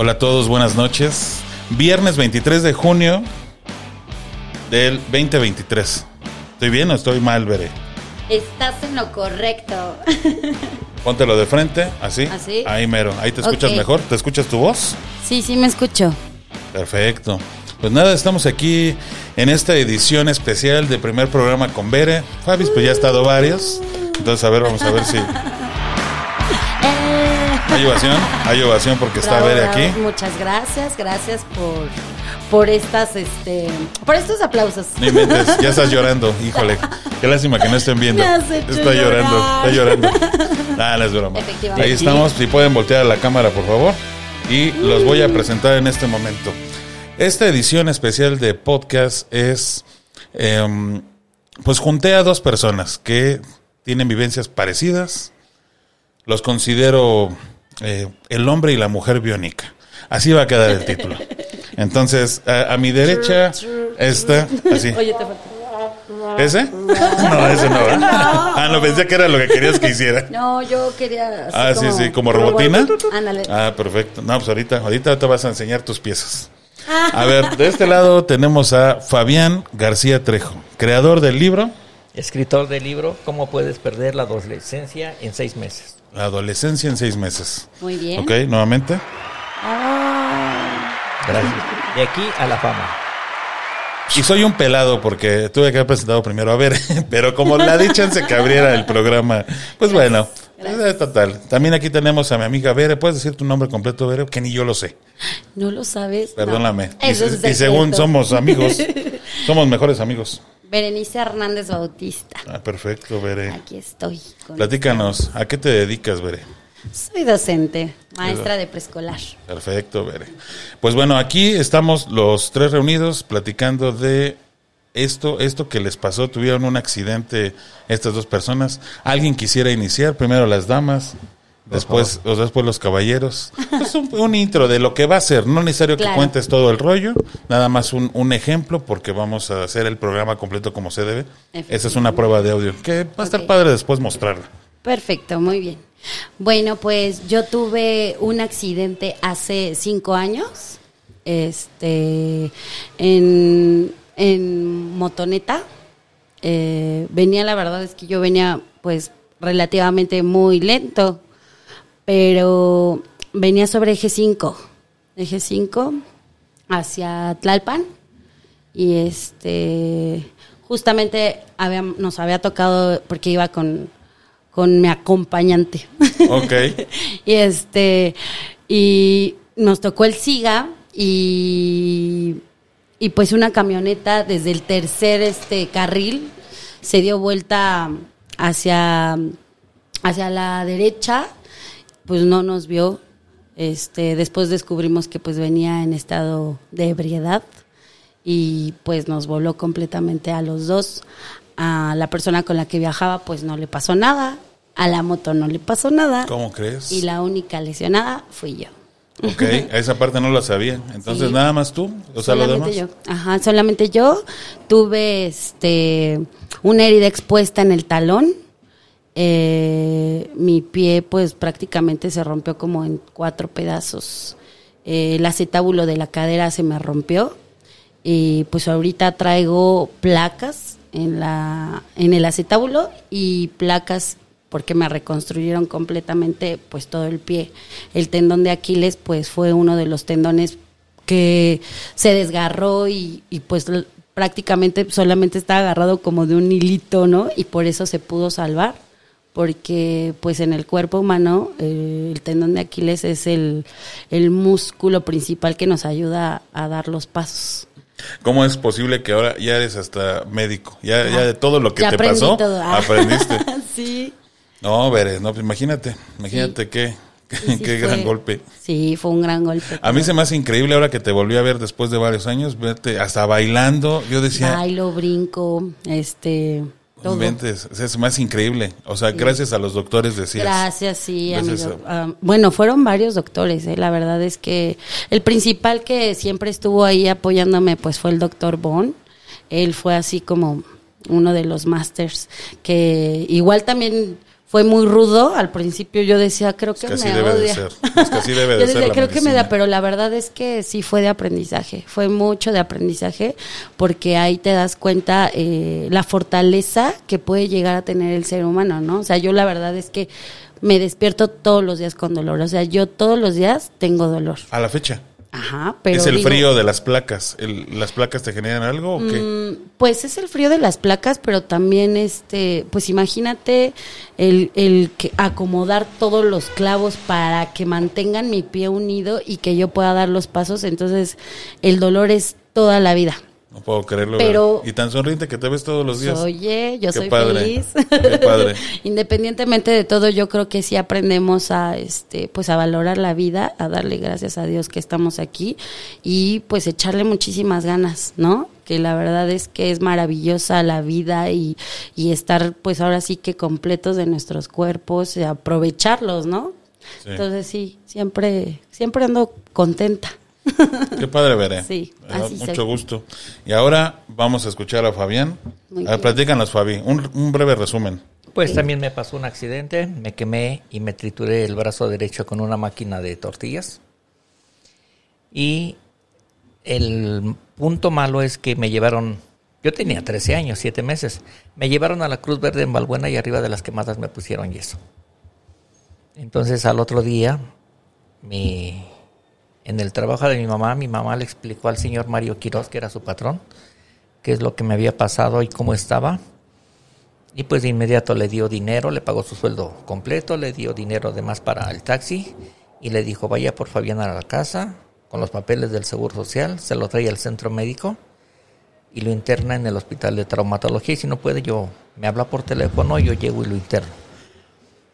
Hola a todos, buenas noches. Viernes 23 de junio del 2023. ¿Estoy bien o estoy mal, Veré? Estás en lo correcto. Póntelo de frente, así. ¿Así? Ahí mero. Ahí te escuchas Ok. mejor. ¿Te escuchas tu voz? Sí, sí, me escucho. Perfecto. Pues nada, estamos aquí en esta edición especial de primer programa con Bere. Fabis, pues ya ha estado varios. Entonces, a ver, vamos a ver si. Hay ovación, hay ovación porque está bravo. aquí. Muchas gracias, gracias por, por estas, este, por estos aplausos. No inventes, ya estás llorando, híjole. Qué lástima que no estén viendo. Está llorando, está llorando. Ah, no es broma. Efectivamente. Ahí estamos, si pueden voltear a la cámara, por favor. Y los voy a presentar en este momento. Esta edición especial de podcast es, em, pues junté a dos personas que tienen vivencias parecidas. Los considero eh, el hombre y la mujer biónica. Así va a quedar el título. Entonces, a, a mi derecha está así. Oye, te falta. ¿Ese? No, ese no. ¿verdad? Ah, no, pensé que era lo que querías que hiciera. No, yo quería. así Ah, sí, sí, como robotina. Ándale. Ah, perfecto. No, pues ahorita, ahorita te vas a enseñar tus piezas. A ver, de este lado tenemos a Fabián García Trejo, creador del libro Escritor del libro ¿Cómo puedes perder la adolescencia en seis meses? La adolescencia en seis meses. Muy bien. Ok, nuevamente. Ah, Gracias. De aquí a la fama. Y soy un pelado porque tuve que haber presentado primero a ver, pero como la dichense que abriera el programa, pues bueno, eh, total. También aquí tenemos a mi amiga Bere. ¿Puedes decir tu nombre completo, Bere? Que ni yo lo sé. no lo sabes. Perdóname. No. Y, Eso es y según somos amigos, somos mejores amigos. Berenice Hernández Bautista. Ah, perfecto, Bere. Aquí estoy. con- Platícanos, ¿a qué te dedicas, Bere? Soy docente, maestra de preescolar. Perfecto, Bere. Pues bueno, aquí estamos los tres reunidos platicando de esto, esto que les pasó. Tuvieron un accidente estas dos personas. ¿Alguien quisiera iniciar? Primero las damas, después, o después los caballeros. Es un, un intro de lo que va a ser. No necesario que cuentes todo el rollo, nada más un, un ejemplo porque vamos a hacer el programa completo como se debe. Esa es una prueba de audio que va a estar padre después mostrarla. Perfecto, muy bien. Bueno, pues yo tuve un accidente hace cinco años, este, en, en motoneta. Eh, venía, la verdad es que yo venía, pues, relativamente muy lento, pero venía sobre eje 5, eje 5 hacia Tlalpan y este justamente había- nos había tocado porque iba con, con mi acompañante Ok. y este y nos tocó el SIGA y y pues una camioneta desde el tercer este carril se dio vuelta hacia hacia la derecha pues no nos vio. Este después descubrimos que pues venía en estado de ebriedad y pues nos voló completamente a los dos. A la persona con la que viajaba pues no le pasó nada. A la moto no le pasó nada. ¿Cómo crees? y la única lesionada fui yo Ok, a esa parte no la sabía. Entonces, Sí. nada más tú, o sea, lo demás. yo ajá solamente yo tuve este una herida expuesta en el talón Eh, mi pie pues prácticamente se rompió como en cuatro pedazos Eh, el acetábulo de la cadera se me rompió y pues ahorita traigo placas en la en el acetábulo y placas porque me reconstruyeron completamente pues todo el pie. El tendón de Aquiles pues fue uno de los tendones que se desgarró y, y, pues prácticamente solamente está agarrado como de un hilito, ¿no? Y por eso se pudo salvar, porque pues en el cuerpo humano eh, el tendón de Aquiles es el, el músculo principal que nos ayuda a, a dar los pasos. ¿Cómo es posible que ahora ya eres hasta médico? Ya, ya de todo lo que Ya te aprendí pasó, todo. Ah. aprendiste. sí. No, Veres, no, pues imagínate, imagínate qué, qué, Sí, sí qué fue- gran golpe. Sí, fue un gran golpe. A mí se me hace increíble ahora que te volví a ver después de varios años, verte hasta bailando. Yo decía, Bailo, brinco, este, todo. inventes, me hace increíble. O sea, gracias a los doctores decías. Gracias, sí, Gracias amigo. Ah, bueno, fueron varios doctores, ¿eh? la verdad es que el principal que siempre estuvo ahí apoyándome pues fue el doctor Bon. Él fue así como uno de los masters que igual también fue muy rudo. Al principio yo decía, creo Es que, que así me debe de odia. ser. Es que así debe de Yo ser decía, la creo que me da, pero la verdad es que sí fue de aprendizaje. Fue mucho de aprendizaje porque ahí te das cuenta eh, la fortaleza que puede llegar a tener el ser humano, ¿no? O sea, yo la verdad es que me despierto todos los días con dolor. O sea, yo todos los días tengo dolor. A la fecha. Ajá, pero ¿Es el digo, frío de las placas? ¿El- ¿Las placas te generan algo o qué? Mm, Pues es el frío de las placas, pero también este, pues imagínate el, el que acomodar todos los clavos para que mantengan mi pie unido y que yo pueda dar los pasos, entonces el dolor es toda la vida. No puedo creerlo. Pero- y tan sonriente que te ves todos los días. Oye, yo Qué soy padre, feliz. qué padre. Independientemente de todo, yo creo que sí aprendemos a este pues a valorar la vida, a darle gracias a Dios que estamos aquí y pues echarle muchísimas ganas, ¿no? Que la verdad es que es maravillosa la vida y, y estar pues ahora sí que completos de nuestros cuerpos y aprovecharlos, ¿no? Sí. Entonces sí, siempre siempre ando contenta. Qué padre veré. Sí, Me da así mucho soy. gusto. Y ahora vamos a escuchar a Fabián. Muy A ver, platícanos, Fabi. Un, un breve resumen. Pues también me pasó un accidente, me quemé y me trituré el brazo derecho con una máquina de tortillas. Y el punto malo es que me llevaron, yo tenía 13 años, 7 meses, me llevaron a la Cruz Verde en Balbuena y arriba de las quemadas me pusieron yeso. Entonces al otro día, mi, en el trabajo de mi mamá, mi mamá le explicó al señor Mario Quiroz, que era su patrón, qué es lo que me había pasado y cómo estaba. Y pues de inmediato le dio dinero, le pagó su sueldo completo, le dio dinero además para el taxi y le dijo vaya por Fabián a la casa con los papeles del Seguro Social, se lo trae al centro médico y lo interna en el hospital de traumatología y si no puede yo me habla por teléfono, yo llego y lo interno.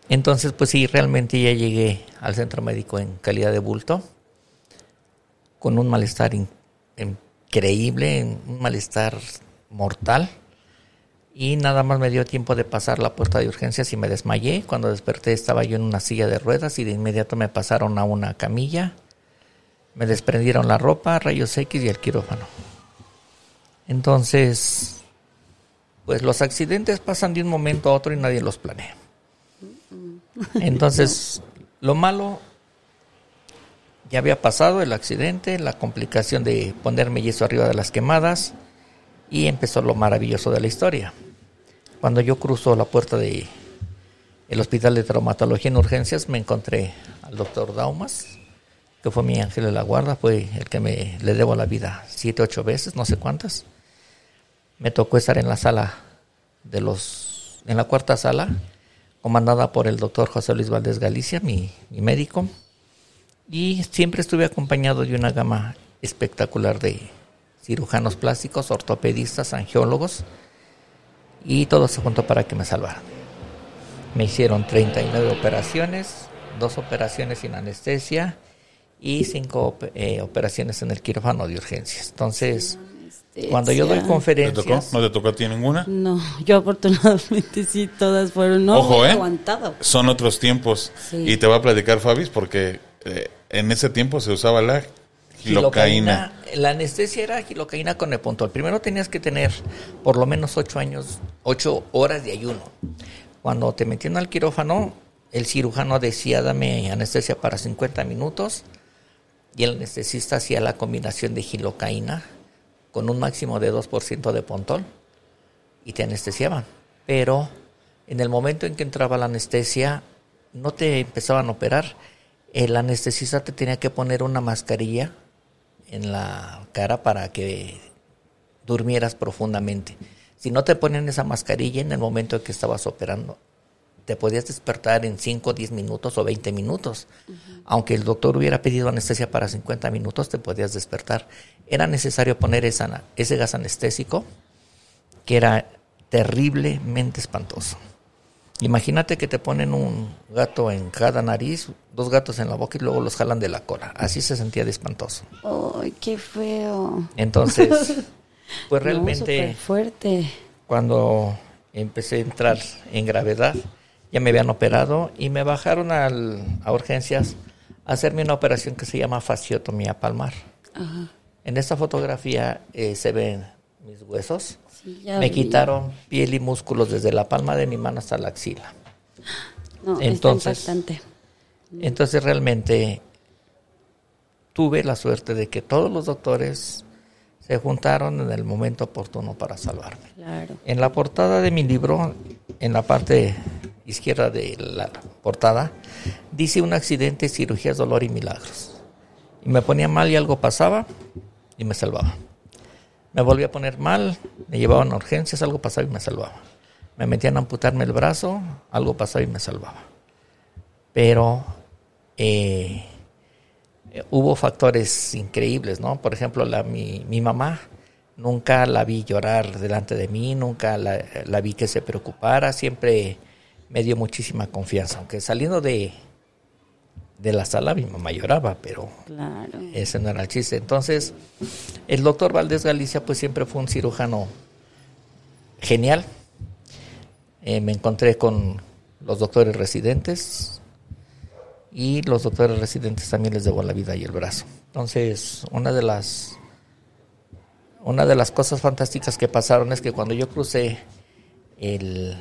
Entonces pues sí, realmente ya llegué al centro médico en calidad de bulto con un malestar in- increíble, un malestar mortal. Y nada más me dio tiempo de pasar la puerta de urgencias y me desmayé. Cuando desperté estaba yo en una silla de ruedas y de inmediato me pasaron a una camilla. Me desprendieron la ropa, rayos X y el quirófano. Entonces, pues los accidentes pasan de un momento a otro y nadie los planea. Entonces, lo malo ya había pasado el accidente, la complicación de ponerme yeso arriba de las quemadas y empezó lo maravilloso de la historia. Cuando yo cruzo la puerta de el hospital de traumatología en urgencias me encontré al doctor Daumas, que fue mi ángel de la guarda, fue el que me le debo la vida siete, ocho veces, no sé cuántas. Me tocó estar en la sala de los, en la cuarta sala, comandada por el doctor José Luis Valdés Galicia, mi médico, y siempre estuve acompañado de una gama espectacular de cirujanos plásticos, ortopedistas, angiólogos, y todo se juntó para que me salvaran. Me hicieron 39 operaciones, dos operaciones sin anestesia y cinco eh, operaciones en el quirófano de urgencias. Entonces, cuando yo doy Anestesia. ¿Te tocó? conferencias, ¿No te tocó a ti ninguna? No, yo afortunadamente sí, todas fueron. No, Ojo, ¿eh? aguantado. Son otros tiempos. Sí. Y te va a platicar Fabis porque eh, en ese tiempo se usaba la gilocaína. La anestesia era gilocaína con epontol. Primero tenías que tener por lo menos ocho años, ocho horas de ayuno. Cuando te metían al quirófano, el cirujano decía, dame anestesia para 50 minutos. Y el anestesista hacía la combinación de gilocaína con un máximo de 2% de pontol y te anestesiaban. Pero en el momento en que entraba la anestesia, no te empezaban a operar. El anestesista te tenía que poner una mascarilla en la cara para que durmieras profundamente. Si no te ponen esa mascarilla en el momento en que estabas operando, te podías despertar en 5, 10 minutos o 20 minutos. Aunque el doctor hubiera pedido anestesia para 50 minutos, te podías despertar. Era necesario poner esa, ese gas anestésico que era terriblemente espantoso. Imagínate que te ponen un gato en cada nariz, dos gatos en la boca y luego los jalan de la cola. Así se sentía de espantoso. Ay, qué feo. Entonces, pues No, realmente súper fuerte. cuando empecé a entrar en gravedad, ya me habían operado y me bajaron al- a urgencias a hacerme una operación que se llama fasciotomía palmar. Ajá. En esta fotografía eh, se ven mis huesos. Sí, ya me vi. quitaron piel y músculos desde la palma de mi mano hasta la axila. No, Entonces- está. Entonces realmente tuve la suerte de que todos los doctores se juntaron en el momento oportuno para salvarme. Claro. En la portada de mi libro, en la parte izquierda de la portada, dice un accidente, cirugías, dolor y milagros. Y me ponía mal y algo pasaba y me salvaba. Me volvía a poner mal, me llevaban a urgencias, algo pasaba y me salvaba. Me metían a amputarme el brazo, algo pasaba y me salvaba. Pero eh, eh, hubo factores increíbles, ¿no? Por ejemplo, mi mamá, nunca la vi llorar delante de mí, nunca la, la vi que se preocupara, siempre me dio muchísima confianza, aunque saliendo de, de la sala mi mamá lloraba, pero Claro. ese no era el chiste. Entonces, el doctor Valdés Galicia pues siempre fue un cirujano genial. Eh, me encontré con los doctores residentes y los doctores residentes también les debo la vida y el brazo. Entonces, una de las una de las cosas fantásticas que pasaron es que cuando yo crucé el,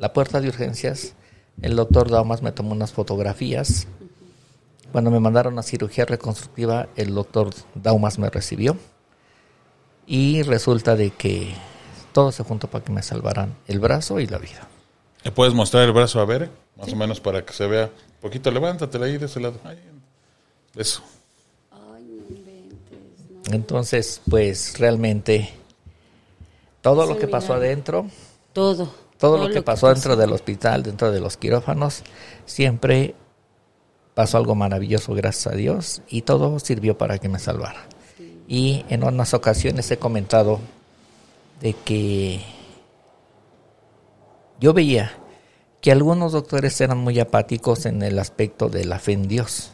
la puerta de urgencias, el doctor Daumas me tomó unas fotografías. Cuando me mandaron a cirugía reconstructiva, el doctor Daumas me recibió. Y resulta de que todo se juntó para que me salvaran el brazo y la vida. ¿Le puedes mostrar el brazo a ver? Más o menos para que se vea un poquito. Levántatela ahí de ese lado. Ahí. Eso. Entonces, pues realmente todo lo que pasó adentro, Todo. Todo lo que pasó dentro del hospital, dentro de los quirófanos, siempre pasó algo maravilloso, gracias a Dios, y todo sirvió para que me salvara. Y en unas ocasiones he comentado de que yo veía que algunos doctores eran muy apáticos en el aspecto de la fe en Dios.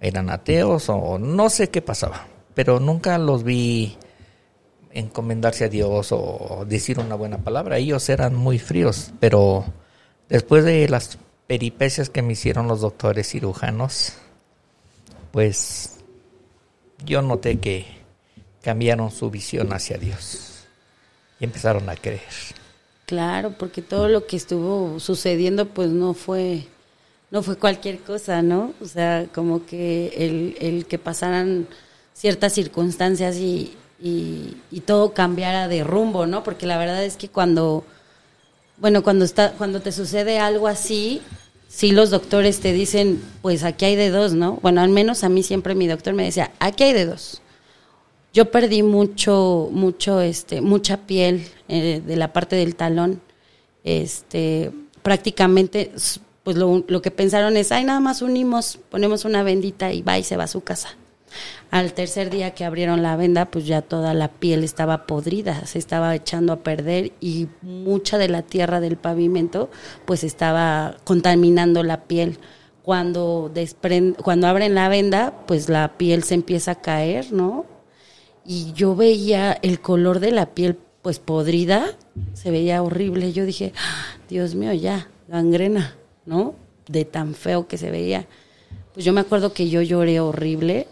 Eran ateos o no sé qué pasaba, pero nunca los vi encomendarse a Dios o decir una buena palabra. Ellos eran muy fríos, pero después de las peripecias que me hicieron los doctores cirujanos, pues yo noté que cambiaron su visión hacia Dios y empezaron a creer. Claro, porque todo lo que estuvo sucediendo pues no fue no fue cualquier cosa, ¿no? O sea, como que el, el que pasaran ciertas circunstancias y, y, y todo cambiara de rumbo, ¿no? Porque la verdad es que cuando, bueno, cuando está, cuando te sucede algo así, sí los doctores te dicen, pues aquí hay de dos, ¿no? Bueno, al menos a mí siempre mi doctor me decía, aquí hay de dos. Yo perdí mucho, mucho, este, mucha piel eh, de la parte del talón. Este, prácticamente, pues lo, lo que pensaron es, ay, nada más unimos, ponemos una bendita y va y se va a su casa. Al tercer día que abrieron la venda, pues ya toda la piel estaba podrida, se estaba echando a perder y mucha de la tierra del pavimento, pues estaba contaminando la piel. Cuando cuando abren la venda, pues la piel se empieza a caer, ¿no? y yo veía el color de la piel pues podrida, se veía horrible. Yo dije, "Ah, Dios mío, ya, gangrena, ¿no? De tan feo que se veía. Pues yo me acuerdo que yo lloré horrible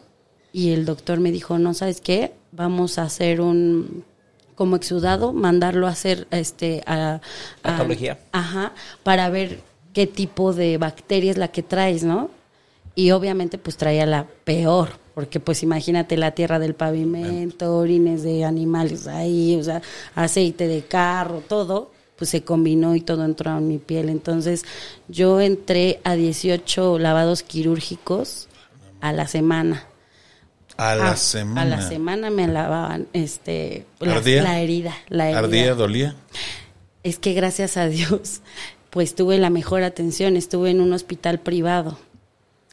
y el doctor me dijo, no, ¿sabes qué? Vamos a hacer un como exudado, mandarlo a hacer este a, a- Patología. Ajá, para ver qué tipo de bacteria es la que traes, ¿no? Y obviamente pues traía la peor, porque pues imagínate la tierra del pavimento, orines de animales ahí, o sea, aceite de carro, todo, pues se combinó y todo entró en mi piel. Entonces yo entré a 18 lavados quirúrgicos a la semana. A la Ah, semana. A la semana me lavaban este, la, ¿Ardía? la herida. La herida. ¿Ardía, dolía? Es que gracias a Dios, pues tuve la mejor atención, estuve en un hospital privado.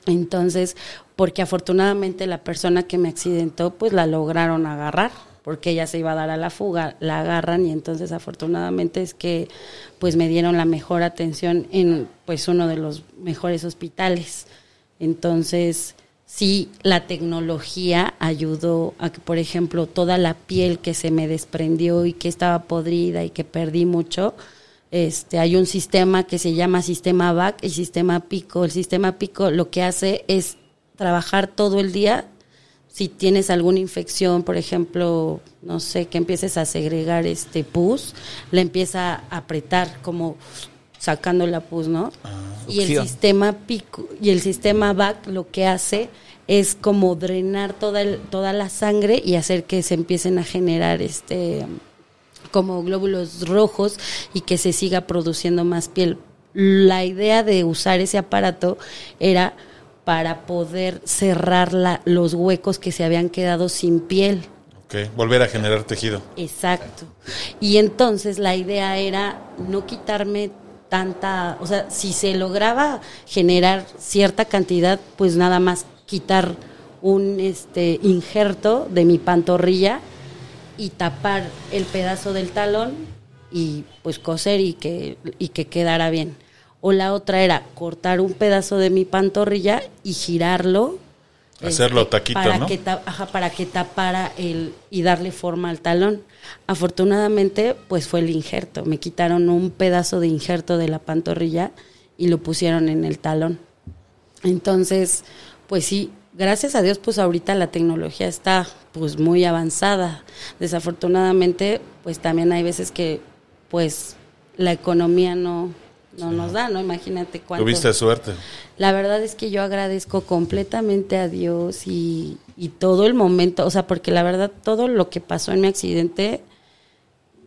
Entonces, porque afortunadamente la persona que me accidentó, pues la lograron agarrar, porque ella se iba a dar a la fuga, la agarran y entonces afortunadamente es que pues me dieron la mejor atención en pues uno de los mejores hospitales. Entonces, sí, la tecnología ayudó a que, por ejemplo, toda la piel que se me desprendió y que estaba podrida y que perdí mucho, este, hay un sistema que se llama sistema VAC y sistema PICO. El sistema PICO lo que hace es trabajar todo el día. Si tienes alguna infección, por ejemplo, no sé, que empieces a segregar este pus, le empieza a apretar como sacando la pus, ¿no? y el sistema pico y el sistema VAC lo que hace es como drenar toda el- toda la sangre y hacer que se empiecen a generar este como glóbulos rojos y que se siga produciendo más piel. La idea de usar ese aparato era para poder cerrar la- los huecos que se habían quedado sin piel. Ok, volver a generar tejido. Exacto. Y entonces la idea era no quitarme tanta, o sea, si se lograba generar cierta cantidad, pues nada más quitar un este injerto de mi pantorrilla y tapar el pedazo del talón y pues coser y que y que quedara bien. O la otra era cortar un pedazo de mi pantorrilla y girarlo Hacerlo este, taquito, para ¿no? que ajá, para que tapara el y darle forma al talón. Afortunadamente, pues fue el injerto. Me quitaron un pedazo de injerto de la pantorrilla y lo pusieron en el talón. Entonces, pues sí, gracias a Dios, pues ahorita la tecnología está pues muy avanzada. Desafortunadamente, pues también hay veces que pues la economía no no nos da, ¿no? Imagínate cuánto Tuviste suerte. la verdad es que yo agradezco completamente a Dios y, y todo el momento, o sea, porque la verdad todo lo que pasó en mi accidente,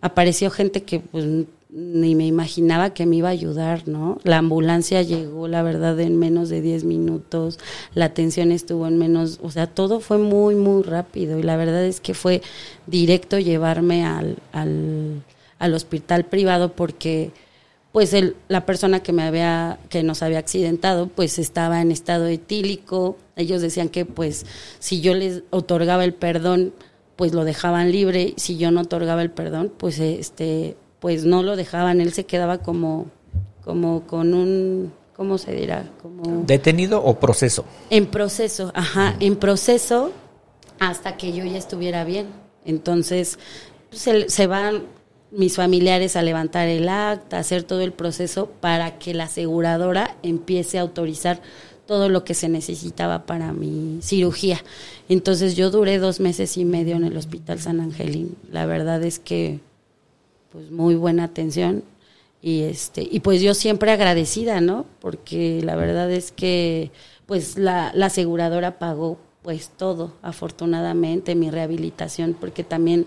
apareció gente que pues ni me imaginaba que me iba a ayudar, ¿no? La ambulancia llegó, la verdad, en menos de 10 minutos, la atención estuvo en menos, o sea, todo fue muy, muy rápido y la verdad es que fue directo llevarme al, al, al hospital privado porque pues el, la persona que me había que nos había accidentado pues estaba en estado etílico ellos decían que pues si yo les otorgaba el perdón pues lo dejaban libre si yo no otorgaba el perdón pues este pues no lo dejaban él se quedaba como como con un cómo se dirá como ¿Detenido o proceso? en proceso, ajá, en proceso hasta que yo ya estuviera bien. Entonces, pues, se, se van mis familiares a levantar el acta, hacer todo el proceso para que la aseguradora empiece a autorizar todo lo que se necesitaba para mi cirugía. Entonces yo duré dos meses y medio en el Hospital San Angelín. La verdad es que pues muy buena atención y este y pues yo siempre agradecida no porque la verdad es que pues la, la aseguradora pagó pues todo afortunadamente mi rehabilitación porque también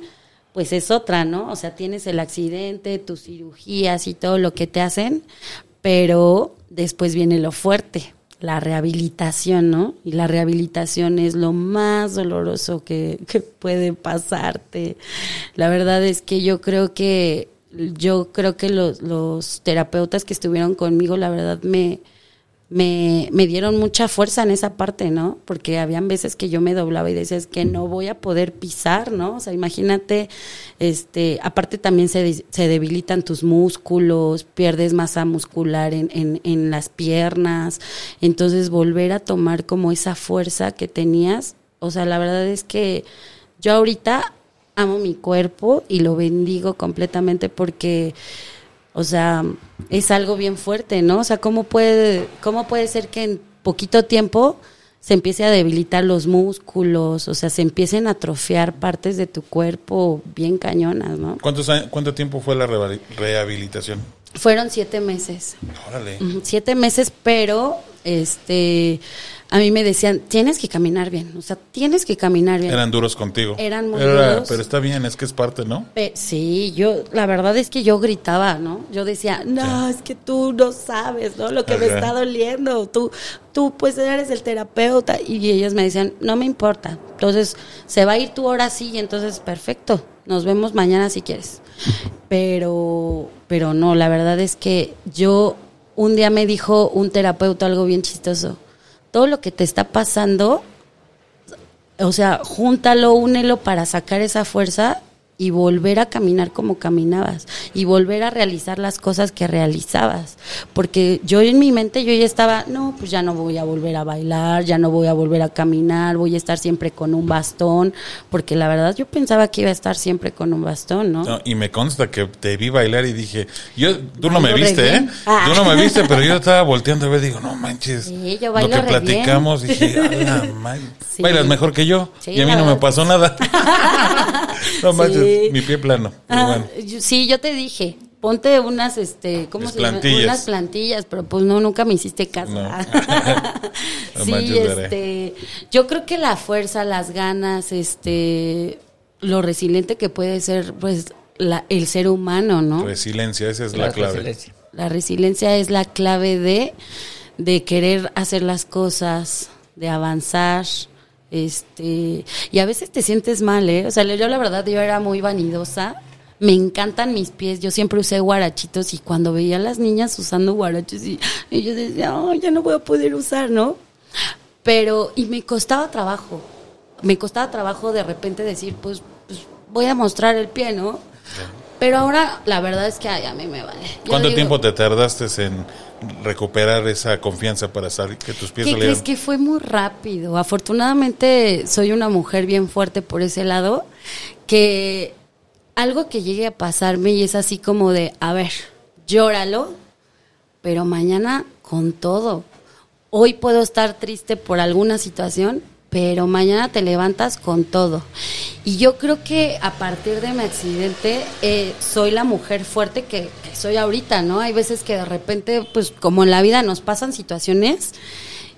pues es otra no o sea tienes el accidente tus cirugías y todo lo que te hacen pero después viene lo fuerte la rehabilitación, ¿no? Y la rehabilitación es lo más doloroso que, que puede pasarte. La verdad es que yo creo que yo creo que los, los terapeutas que estuvieron conmigo, la verdad, me, me, me dieron mucha fuerza en esa parte, ¿no? Porque habían veces que yo me doblaba y decía, es que no voy a poder pisar, ¿no? O sea, imagínate, este, aparte también se, se debilitan tus músculos, pierdes masa muscular en, en, en las piernas, entonces volver a tomar como esa fuerza que tenías, o sea, la verdad es que yo ahorita amo mi cuerpo y lo bendigo completamente porque, o sea, es algo bien fuerte, ¿no? O sea, ¿cómo puede, cómo puede ser que en poquito tiempo se empiece a debilitar los músculos, o sea, se empiecen a atrofiar partes de tu cuerpo bien cañonas, ¿no? ¿Cuántos años- ¿Cuánto tiempo fue la rehab- rehabilitación? Fueron siete meses. Órale. Siete meses, pero este a mí me decían, tienes que caminar bien, o sea, tienes que caminar bien. Eran duros contigo. Eran muy Era- duros. Pero está bien, es que es parte, ¿no? Sí, yo, la verdad es que yo gritaba, ¿no? Yo decía, no, es que tú no sabes, ¿no? Lo que me está doliendo, tú, tú pues eres el terapeuta. Y ellos me decían, no me importa, entonces se va a ir tu hora sí, y entonces perfecto, nos vemos mañana si quieres. Pero, pero no, la verdad es que yo, un día me dijo un terapeuta algo bien chistoso, todo lo que te está pasando o sea, júntalo, únelo para sacar esa fuerza y volver a caminar como caminabas y volver a realizar las cosas que realizabas. Porque yo en mi mente yo ya estaba, no, pues ya no voy a volver a bailar, ya no voy a volver a caminar, voy a estar siempre con un bastón, porque la verdad yo pensaba que iba a estar siempre con un bastón, ¿no? No, y me consta que te vi bailar y dije, yo, tú no me viste, ¿eh? Ah. Tú no me viste, pero yo estaba volteando a ver, digo, no manches. Sí, yo Lo bailo que re bien. platicamos, dije, madre, Sí. bailas mejor que yo. Sí, y a mí no me pasó nada. no manches, Sí. mi pie plano. Ah, bueno. yo- sí, yo te dije, ponte unas, este, ¿cómo Las se llama? plantillas. Unas plantillas, pero pues no, nunca me hiciste caso. No. No sí, manches, este, yo creo que la fuerza, las ganas, este, lo resiliente que puede ser, pues, la, el ser humano, ¿no? Resiliencia, esa es la, La clave. resiliencia. La resiliencia es la clave de, de querer hacer las cosas, de avanzar, este, y a veces te sientes mal, ¿eh? O sea, yo la verdad, yo era muy vanidosa. Me encantan mis pies, yo siempre usé guarachitos y cuando veía a las niñas usando guarachos y, y yo decía, "Ay, ya no voy a poder usar, ¿no? Pero, y me costaba trabajo, me costaba trabajo de repente decir, pues, pues voy a mostrar el pie, ¿no? Pero ahora la verdad es que ay, a mí me vale. Yo ¿Cuánto digo, tiempo te tardaste en recuperar esa confianza para salir, que tus pies ¿Qué salieran? crees que fue muy rápido? Afortunadamente soy una mujer bien fuerte por ese lado, que algo que llegue a pasarme y es así como de, a ver, llóralo, pero mañana con todo. Hoy puedo estar triste por alguna situación, pero mañana te levantas con todo. Y yo creo que a partir de mi accidente eh, soy la mujer fuerte que, que soy ahorita, ¿no? Hay veces que de repente, pues como en la vida nos pasan situaciones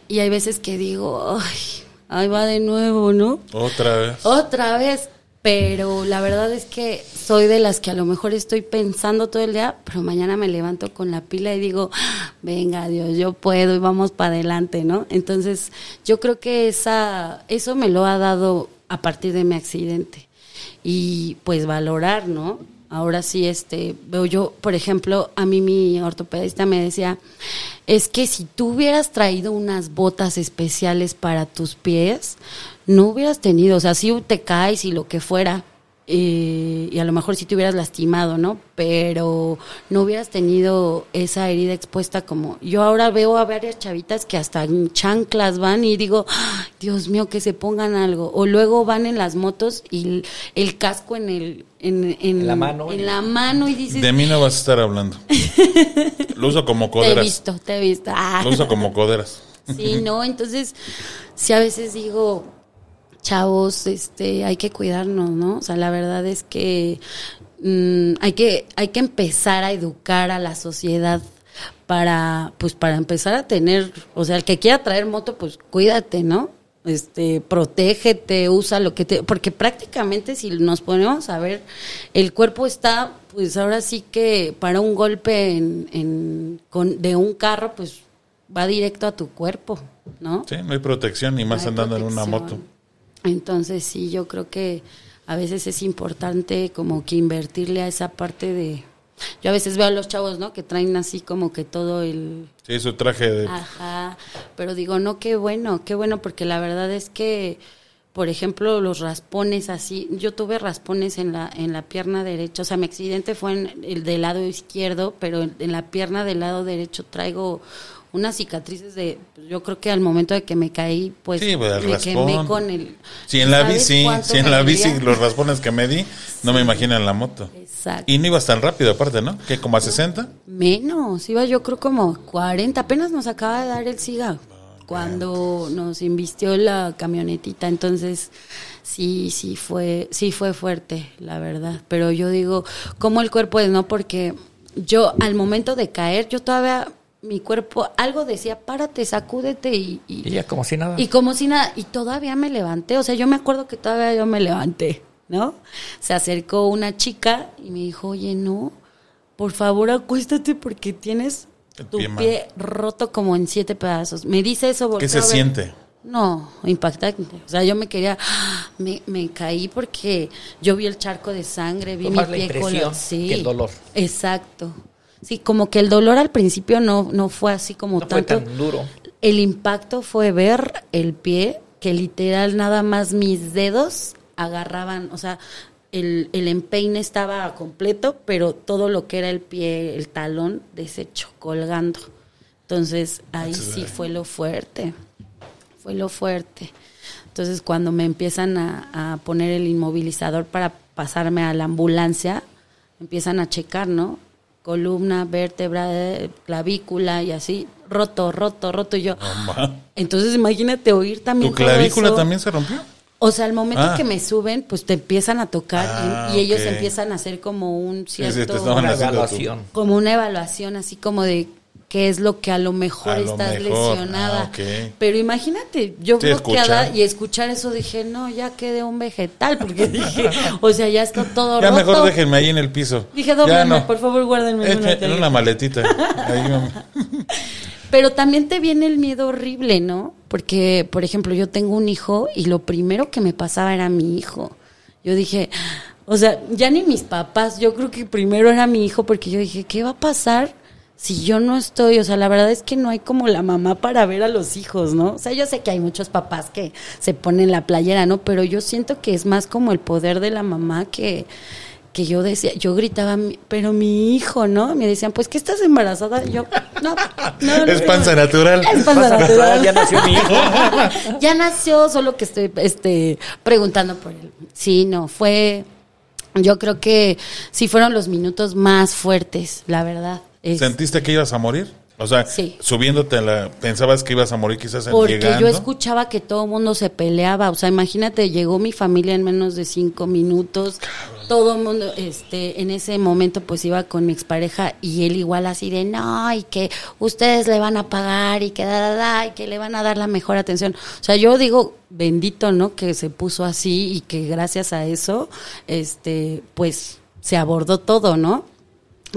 y hay veces que digo, ay, ahí va de nuevo, ¿no? Otra vez. Otra vez. Pero la verdad es que soy de las que a lo mejor estoy pensando todo el día, pero mañana me levanto con la pila y digo, "Ah, venga Dios, yo puedo y vamos para adelante, ¿no? Entonces, yo creo que esa, eso me lo ha dado a partir de mi accidente. Y pues valorar, ¿no? Ahora sí, este, veo yo, por ejemplo, a mí mi ortopedista me decía, es que si tú hubieras traído unas botas especiales para tus pies, no hubieras tenido, o sea, si te caes y lo que fuera, eh, y a lo mejor sí te hubieras lastimado, ¿no? Pero no hubieras tenido esa herida expuesta como yo ahora veo a varias chavitas que hasta en chanclas van y digo, "Ay, Dios mío, que se pongan algo. O luego van en las motos y el, el casco en el en, en- En la mano. en la mano y dices, De mí no vas a estar hablando. Lo uso como te he coderas. visto, te he visto. Ah. Lo uso como coderas. Sí, no, entonces, sí a veces digo, chavos, este, hay que cuidarnos, ¿no? O sea, la verdad es que mm, hay que, hay que empezar a educar a la sociedad para, pues, para empezar a tener, o sea, el que quiera traer moto, pues, cuídate, ¿no? Este, protégete, usa lo que te, porque prácticamente si nos ponemos a ver, el cuerpo está, pues ahora sí que para un golpe en, en- con, de un carro, pues va directo a tu cuerpo, ¿no? Sí, no hay protección ni más No andando en una moto. Entonces sí, yo creo que a veces es importante como que invertirle a esa parte de... Yo a veces veo a los chavos, ¿no? Que traen así como que todo el... Sí, su traje de... Ajá, pero digo, no, qué bueno, qué bueno, porque la verdad es que, por ejemplo, los raspones así, yo tuve raspones en la, en la pierna derecha, o sea, mi accidente fue en el del lado izquierdo, pero en, en la pierna del lado derecho traigo unas cicatrices de, pues, yo creo que al momento de que me caí, pues Sí, pues, me raspón. quemé con el... Si en la ¿sabes bici, si en la bici los raspones que me di, no me imagino en la moto. Exacto. Y no ibas tan rápido aparte, ¿no? Que como a 60. Menos, iba yo creo como 40, apenas nos acaba de dar el SIGA cuando nos invistió la camionetita, entonces sí, sí fue, sí fue fuerte, la verdad, pero yo digo, ¿cómo el cuerpo es, no? Porque yo al momento de caer, yo todavía, mi cuerpo, algo decía, párate, sacúdete y, y- Y ya como si nada. y como si nada, y todavía me levanté, o sea, yo me acuerdo que todavía yo me levanté, ¿no? Se acercó una chica y me dijo, oye, no, por favor acuéstate porque tienes El tu pie roto como en siete pedazos. Me dice eso, ¿Qué se siente? No, impactante. O sea, yo me quería, me, me caí porque yo vi el charco de sangre, vi mi la pie impresión color- sí, que el dolor. Exacto. Sí, como que el dolor al principio no, no fue así como no fue tan duro. El impacto fue ver el pie, que literal nada más mis dedos agarraban, o sea, el, el empeine estaba completo, pero todo lo que era el pie, el talón, deshecho, colgando. Entonces ahí sí fue lo fuerte, fue lo fuerte. Entonces cuando me empiezan a, a poner el inmovilizador para pasarme a la ambulancia, empiezan a checar, ¿no? Columna, vértebra, clavícula y así, roto, roto, roto. Y yo, Mamá. entonces imagínate oír también ¿Tu todo clavícula eso. también se rompió? O sea, al momento Ah. que me suben, pues te empiezan a tocar y- Ah, y, ellos empiezan a hacer como un sí, te cierto, estaban Una haciendo tu- evaluación. como una evaluación, así como de qué es lo que a lo mejor A lo estás mejor, lesionada. ah, ok. Pero imagínate, yo Sí, bloqueada escuchar. y escuchar eso dije, no, ya quedé un vegetal, porque dije, o sea, ya está todo Ya roto. mejor déjenme ahí en el piso. Dije, ya dóblenme, no. por favor, guárdenme en una en tele". una maletita. Ahí. Pero también te viene el miedo horrible, ¿no? Porque, por ejemplo, yo tengo un hijo y lo primero que me pasaba era mi hijo. Yo dije, o sea, ya ni mis papás, yo creo que primero era mi hijo porque yo dije, ¿qué va a pasar si yo no estoy? O sea, la verdad es que no hay como la mamá para ver a los hijos, ¿no? O sea, yo sé que hay muchos papás que se ponen la playera, ¿no? Pero yo siento que es más como el poder de la mamá que que yo decía, yo gritaba, "Mi- pero mi hijo, ¿no? Me decían, pues que estás embarazada. Y yo, no, no, no, Es panza no. natural. Es panza natural. ya nació mi hijo. Ya nació, solo que estoy este, preguntando por él. Sí, no, fue. Yo creo que sí fueron los minutos más fuertes, la verdad. Es- ¿Sentiste que ibas a morir? O sea, Sí. subiéndote la... ¿Pensabas que ibas a morir quizás en porque llegando? yo escuchaba que todo el mundo se peleaba. O sea, imagínate, llegó mi familia en menos de cinco minutos. Todo el mundo, este, en ese momento, pues iba con mi expareja y él igual así de no, y que ustedes le van a pagar y que da, da, da, y que le van a dar la mejor atención. O sea, yo digo, bendito, ¿no? Que se puso así y que gracias a eso, este, pues se abordó todo, ¿no?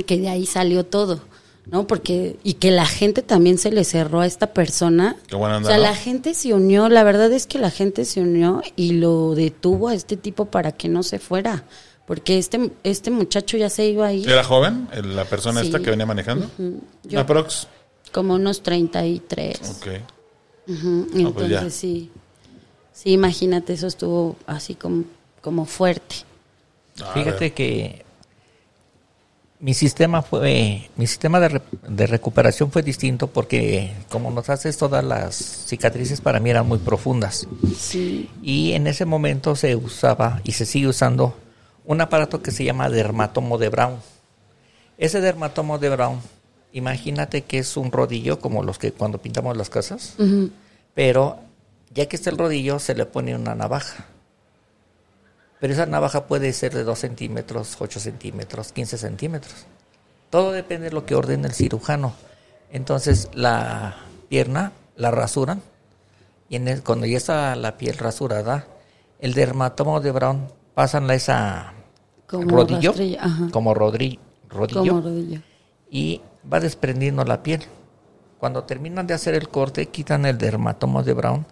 Que de ahí salió todo, ¿no? Porque, y que la gente también se le cerró a esta persona. Qué buena onda, o sea, ¿no? la gente se unió, la verdad es que la gente se unió y lo detuvo a este tipo para que no se fuera. Porque este, este muchacho ya se iba a ir ¿Era joven la persona Sí. esta que venía manejando? Ujú. Yo- Aprox. como unos 33. Ok. Ujú. No, pues. Entonces sí, sí, imagínate, eso estuvo así como, como fuerte. A Fíjate ver. que mi sistema fue, mi sistema de, re- de recuperación fue distinto porque como nos haces todas las cicatrices para mí eran muy profundas Sí, y en ese momento se usaba y se sigue usando un aparato que se llama dermatomo de Brown. Ese dermatomo de Brown, imagínate que es un rodillo como los que cuando pintamos las casas, pero ya que está el rodillo se le pone una navaja. Pero esa navaja puede ser de 2 centímetros, 8 centímetros, 15 centímetros. Todo depende de lo que ordene el cirujano. Entonces la pierna la rasuran y en el- cuando ya está la piel rasurada, el dermatomo de Brown pasan a esa Como rodillo, como rodri- rodillo, como rodillo. y va desprendiendo la piel. Cuando terminan de hacer el corte, quitan el dermatomo de Brown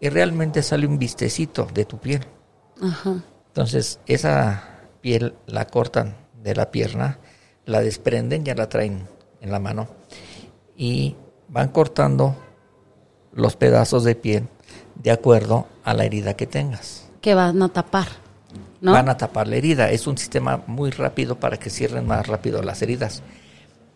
y realmente sale un vistecito de tu piel. Ajá. Entonces, esa piel la cortan de la pierna, la desprenden, ya la traen en la mano y van cortando los pedazos de piel de acuerdo a la herida que tengas. Que van a tapar, ¿no? Van a tapar la herida. Es un sistema muy rápido para que cierren más rápido las heridas.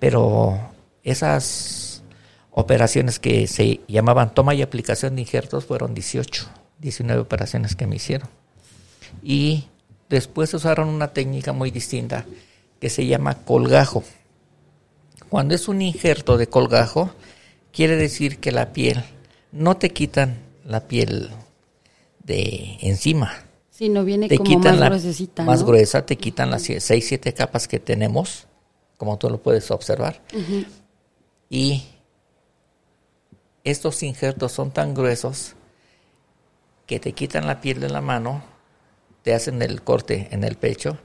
Pero esas operaciones que se llamaban toma y aplicación de injertos fueron 18, 19 operaciones que me hicieron. Y después usaron una técnica muy distinta que se llama colgajo. Cuando es un injerto de colgajo, quiere decir que la piel, no te quitan la piel de encima, Sí, no viene te como quitan más la gruesecita, más gruesa, te quitan las 6, 7 capas que tenemos, como tú lo puedes observar. Y estos injertos son tan gruesos que te quitan la piel de la mano, te hacen el corte en el pecho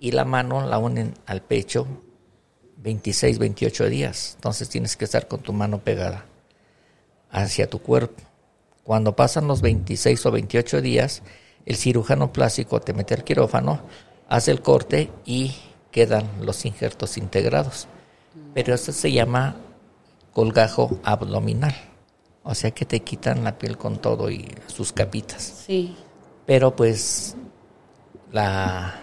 y la mano la unen al pecho 26, 28 días. Entonces tienes que estar con tu mano pegada hacia tu cuerpo. Cuando pasan los 26 o 28 días, el cirujano plástico te mete al quirófano, hace el corte y quedan los injertos integrados. Pero esto se llama colgajo abdominal. O sea que te quitan la piel con todo y sus capitas. Sí. Pero pues la,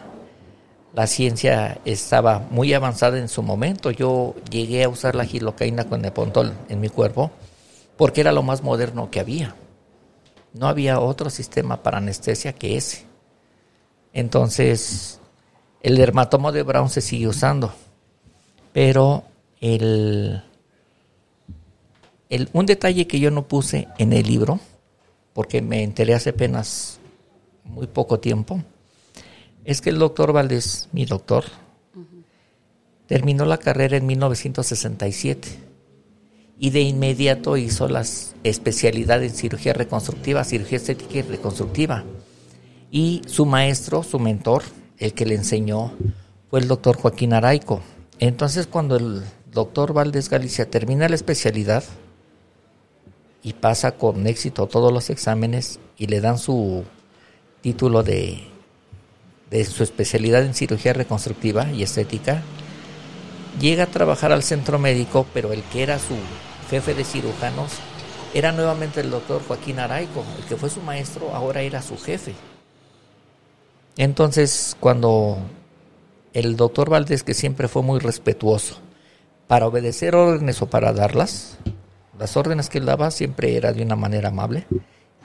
la ciencia estaba muy avanzada en su momento. Yo llegué a usar la gilocaína con epontol en mi cuerpo porque era lo más moderno que había. No había otro sistema para anestesia que ese. Entonces, el dermatomo de Brown se sigue usando. Pero el, el, un detalle que yo no puse en el libro, porque me enteré hace apenas muy poco tiempo, es que el doctor Valdés, mi doctor, terminó la carrera en 1967 y de inmediato hizo las especialidades en cirugía reconstructiva, cirugía estética y reconstructiva. Y su maestro, su mentor, el que le enseñó, fue el doctor Joaquín Araico. Entonces, cuando el doctor Valdés Galicia termina la especialidad y pasa con éxito todos los exámenes y le dan su título de, de su especialidad en cirugía reconstructiva y estética, llega a trabajar al centro médico, pero el que era su jefe de cirujanos era nuevamente el doctor Joaquín Araico, el que fue su maestro, ahora era su jefe. Entonces, cuando el doctor Valdés, que siempre fue muy respetuoso, para obedecer órdenes o para darlas, las órdenes que él daba siempre era de una manera amable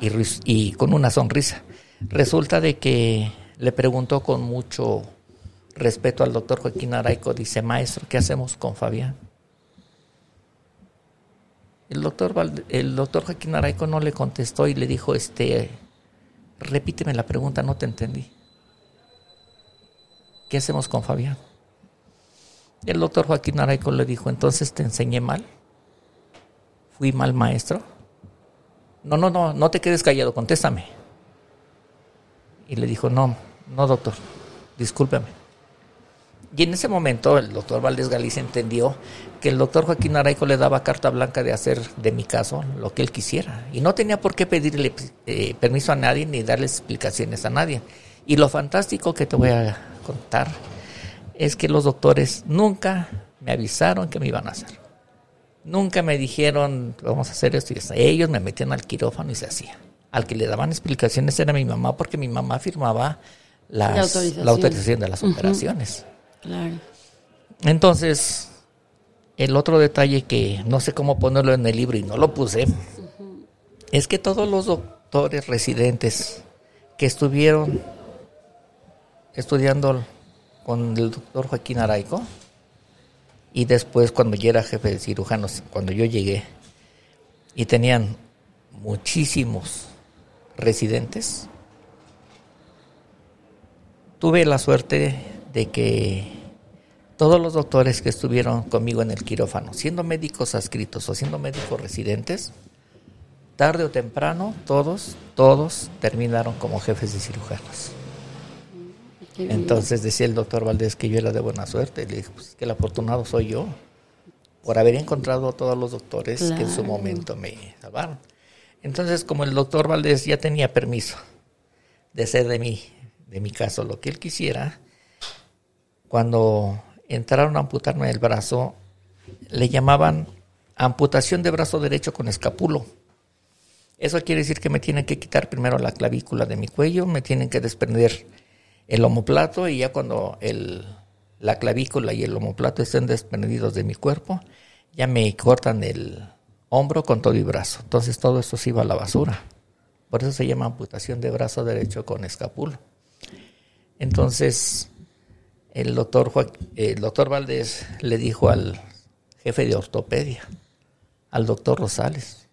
y, y con una sonrisa. Resulta de que le preguntó con mucho respeto al doctor Joaquín Araico, dice, maestro, ¿qué hacemos con Fabián? El doctor, el doctor Joaquín Araico no le contestó y le dijo, este, repíteme la pregunta, no te entendí. ¿Qué hacemos con Fabián? El doctor Joaquín Araico le dijo, entonces te enseñé mal. ¿Fui mal maestro? No, no, no, no te quedes callado, contéstame. Y le dijo, no, no, doctor, discúlpeme. Y en ese momento el doctor Valdés Galicia entendió que el doctor Joaquín Araico le daba carta blanca de hacer de mi caso lo que él quisiera. Y no tenía por qué pedirle eh, permiso a nadie ni darle explicaciones a nadie. Y lo fantástico que te voy a contar es que los doctores nunca me avisaron que me iban a hacer. Nunca me dijeron, vamos a hacer esto y eso. Ellos me metían al quirófano y se hacía. Al que le daban explicaciones era mi mamá porque mi mamá firmaba la, autorización. de las operaciones. Claro. Entonces, el otro detalle que no sé cómo ponerlo en el libro y no lo puse, es que todos los doctores residentes que estuvieron estudiando con el doctor Joaquín Araico y después cuando yo era jefe de cirujanos, cuando yo llegué y tenían muchísimos residentes, tuve la suerte de que todos los doctores que estuvieron conmigo en el quirófano, siendo médicos adscritos o siendo médicos residentes, tarde o temprano, todos, todos terminaron como jefes de cirujanos. Entonces decía el doctor Valdés que yo era de buena suerte. Le dije, pues que el afortunado soy yo por haber encontrado a todos los doctores que en su momento me salvaron. Entonces, como el doctor Valdés ya tenía permiso de ser de mí de mi caso, lo que él quisiera, cuando entraron a amputarme el brazo, le llamaban amputación de brazo derecho con escapulo. Eso quiere decir que me tienen que quitar primero la clavícula de mi cuello, me tienen que desprender el omoplato y ya cuando el, la clavícula y el omoplato estén desprendidos de mi cuerpo, ya me cortan el hombro con todo y brazo. Entonces todo eso se iba a la basura. Por eso se llama amputación de brazo derecho con escapulo. Entonces, el doctor, el doctor Valdés le dijo al jefe de ortopedia, al doctor Rosales,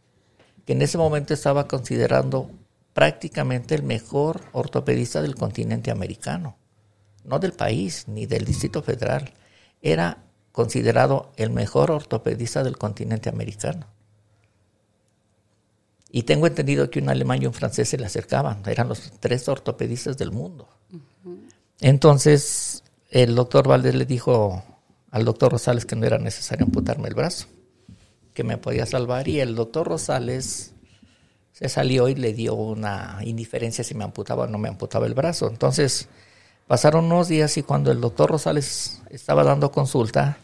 que en ese momento estaba considerando prácticamente el mejor ortopedista del continente americano, no del país ni del Distrito Federal, era considerado el mejor ortopedista del continente americano. Y tengo entendido que un alemán y un francés se le acercaban, eran los tres ortopedistas del mundo. Entonces, el doctor Valdés le dijo al doctor Rosales que no era necesario amputarme el brazo, que me podía salvar. Y el doctor Rosales se salió y le dio una indiferencia si me amputaba o no me amputaba el brazo. Entonces, pasaron unos días y cuando el doctor Rosales estaba dando consulta,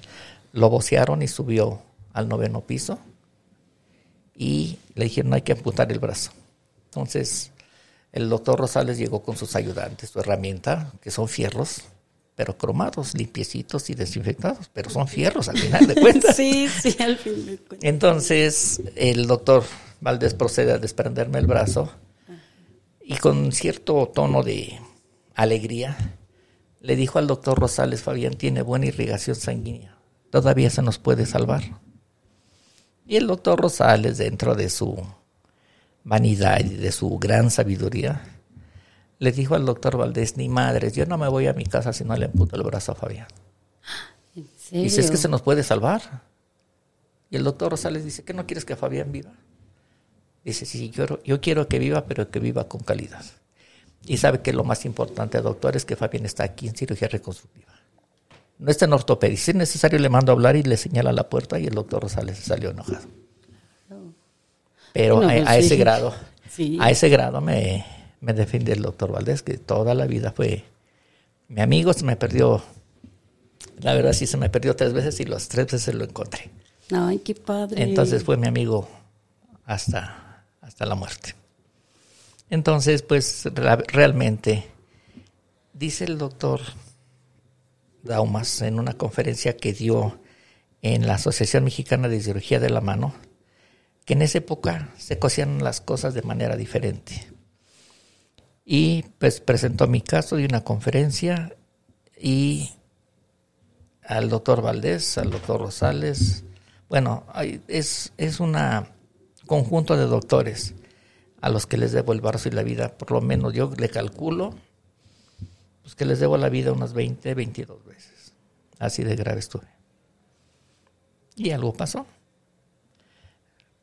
lo vocearon y subió al noveno piso y le dijeron hay que amputar el brazo. Entonces, el doctor Rosales llegó con sus ayudantes, su herramienta, que son fierros, pero cromados, limpiecitos y desinfectados, pero son fierros al final de cuentas. sí, sí, al fin de cuentas. Entonces, el doctor Valdés procede a desprenderme el brazo y con cierto tono de alegría le dijo al doctor Rosales, Fabián tiene buena irrigación sanguínea, todavía se nos puede salvar. Y el doctor Rosales, dentro de su vanidad y de su gran sabiduría, le dijo al doctor Valdés, ni madres, yo no me voy a mi casa si no le amputo el brazo a Fabián. ¿En serio? Dice, es que se nos puede salvar. Y el doctor Rosales dice, ¿que no quieres que Fabián viva? Dice, sí, yo, yo quiero que viva, pero que viva con calidad. Y sabe que lo más importante, doctor, es que Fabián está aquí en cirugía reconstructiva. No está en ortopedia. Si es necesario, le mando a hablar y le señala la puerta y el doctor Rosales salió enojado. Pero Bueno, pues a ese sí. grado, Sí. a ese grado me, me defiende el doctor Valdés, que toda la vida fue mi amigo, se me perdió, la verdad sí se me perdió tres veces y las tres veces lo encontré. Ay, qué padre. Entonces fue mi amigo hasta, hasta la muerte. Entonces, pues realmente, dice el doctor Daumas en una conferencia que dio en la Asociación Mexicana de Cirugía de la Mano, que en esa época se cosían las cosas de manera diferente. Y pues presentó mi caso de una conferencia y al doctor Valdés, al doctor Rosales. Bueno, es, es un conjunto de doctores a los que les debo el brazo y la vida. Por lo menos yo le calculo pues, que les debo la vida unas 20, 22 veces. Así de grave estuve. Y algo pasó.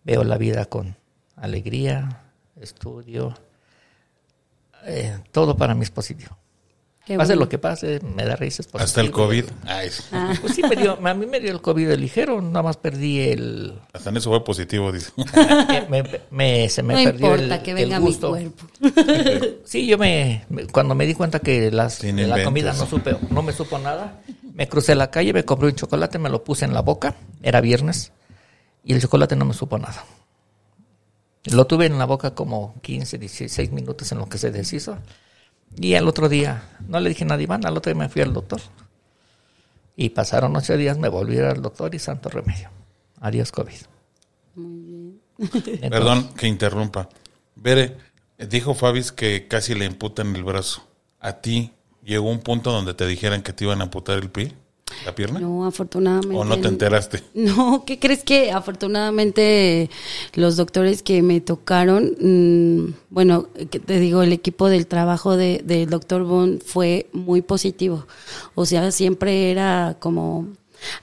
Veo la vida con alegría, estudio. eh, todo para mí es positivo. Qué pase bueno. lo que pase, me da raíces positivo. Hasta el COVID. Ay, sí. Ah. Pues sí, me dio, a mí me dio el COVID ligero, nada más perdí el... Hasta en eso fue positivo, dice. me- me- se me no perdió importa el, que el venga mi gusto. cuerpo. Sí, yo me, me- cuando me di cuenta que las, la comida no supe, no me supo nada, me crucé la calle, me compré un chocolate, me lo puse en la boca, era viernes, y el chocolate no me supo nada. Lo tuve en la boca como 15, 16 minutos en lo que se deshizo. Y al otro día, no le dije nada Iván, al otro día me fui al doctor. Y pasaron ocho días, me volví al doctor y santo remedio. Adiós COVID. Entonces, Perdón que interrumpa. Bere, dijo Fabis que casi le amputan el brazo. ¿A ti llegó un punto donde te dijeran que te iban a amputar el pie? ¿La pierna? No, afortunadamente. ¿O no te enteraste? No, ¿qué crees que afortunadamente los doctores que me tocaron, mm, bueno, te digo, el equipo del trabajo de, del doctor Bond fue muy positivo. O sea, siempre era como...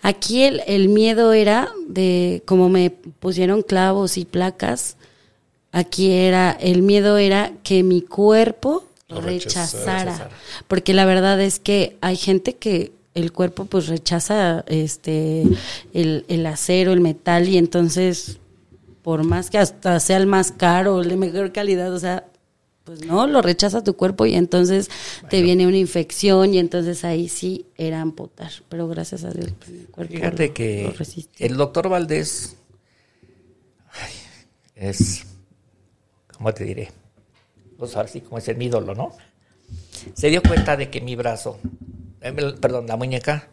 Aquí el, el miedo era de, como me pusieron clavos y placas, aquí era, el miedo era que mi cuerpo. Rechazara. Porque la verdad es que hay gente que el cuerpo pues rechaza este el, el acero, el metal y entonces por más que hasta sea el más caro, el de mejor calidad, o sea, pues no, lo rechaza tu cuerpo y entonces te viene una infección y entonces ahí sí era amputar, pero gracias a Dios pues, mi cuerpo Fíjate lo- que lo el doctor Valdés ay, es, ¿cómo te diré? Pues ahora sí, como es mi ídolo, ¿no? Se dio cuenta de que mi brazo, eh, perdón, la muñeca,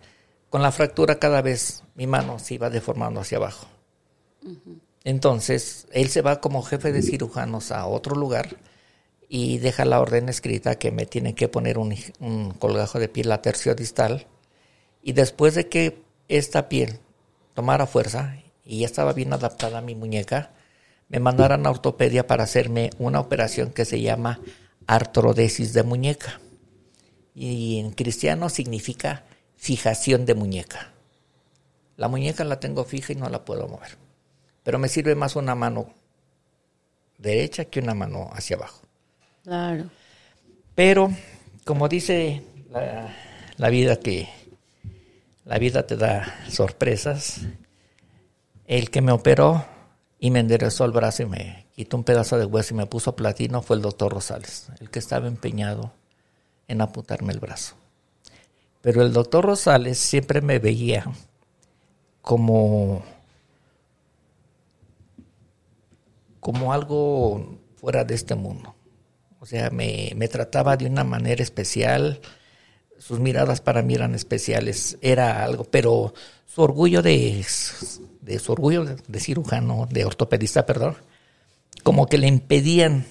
con la fractura cada vez mi mano se iba deformando hacia abajo. Entonces, él se va como jefe de cirujanos a otro lugar y deja la orden escrita que me tienen que poner un, un colgajo de piel a tercio distal y después de que esta piel tomara fuerza y ya estaba bien adaptada a mi muñeca, me mandaron a ortopedia para hacerme una operación que se llama artrodesis de muñeca. Y en cristiano significa fijación de muñeca. La muñeca la tengo fija y no la puedo mover. Pero me sirve más una mano derecha que una mano hacia abajo. Claro. Pero, como dice la, la vida que la vida te da sorpresas, el que me operó y me enderezó el brazo y me quitó un pedazo de hueso y me puso platino fue el doctor Rosales, el que estaba empeñado en apuntarme el brazo. Pero el doctor Rosales siempre me veía como como algo fuera de este mundo. O sea, me, me trataba de una manera especial. Sus miradas para mí eran especiales. Era algo, pero su orgullo de, de su orgullo de, cirujano, de ortopedista, perdón, como que le impedían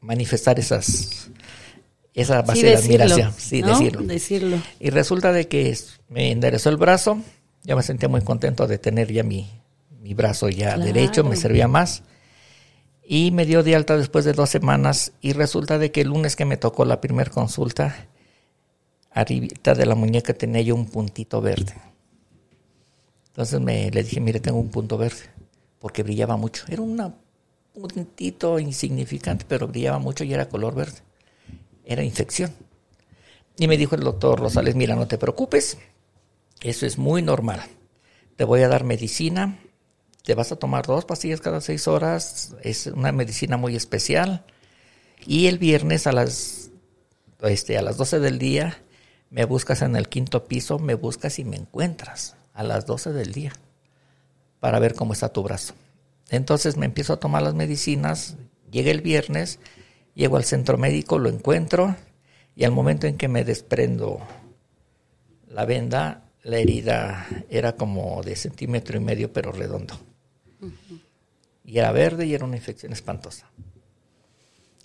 manifestar esas esa base de admiración, sí, ¿no? decirlo. Decirlo. Y resulta de que me enderezó el brazo, ya me sentía muy contento de tener ya mi, mi brazo ya Claro. derecho, me servía más. Y me dio de alta después de dos semanas y resulta de que el lunes que me tocó la primera consulta, arribita de la muñeca tenía yo un puntito verde. Entonces me, le dije, mire, tengo un punto verde, porque brillaba mucho. Era un puntito insignificante, pero brillaba mucho y era color verde. Era infección. Y me dijo el doctor Rosales, mira, no te preocupes, eso es muy normal. Te voy a dar medicina, te vas a tomar dos pastillas cada seis horas, es una medicina muy especial. Y el viernes a las, este, a las 12 del día me buscas en el quinto piso, me buscas y me encuentras a las 12 del día para ver cómo está tu brazo. Entonces me empiezo a tomar las medicinas, llega el viernes, llego al centro médico, lo encuentro y al momento en que me desprendo la venda, la herida era como de centímetro y medio pero redondo. Y era verde y era una infección espantosa.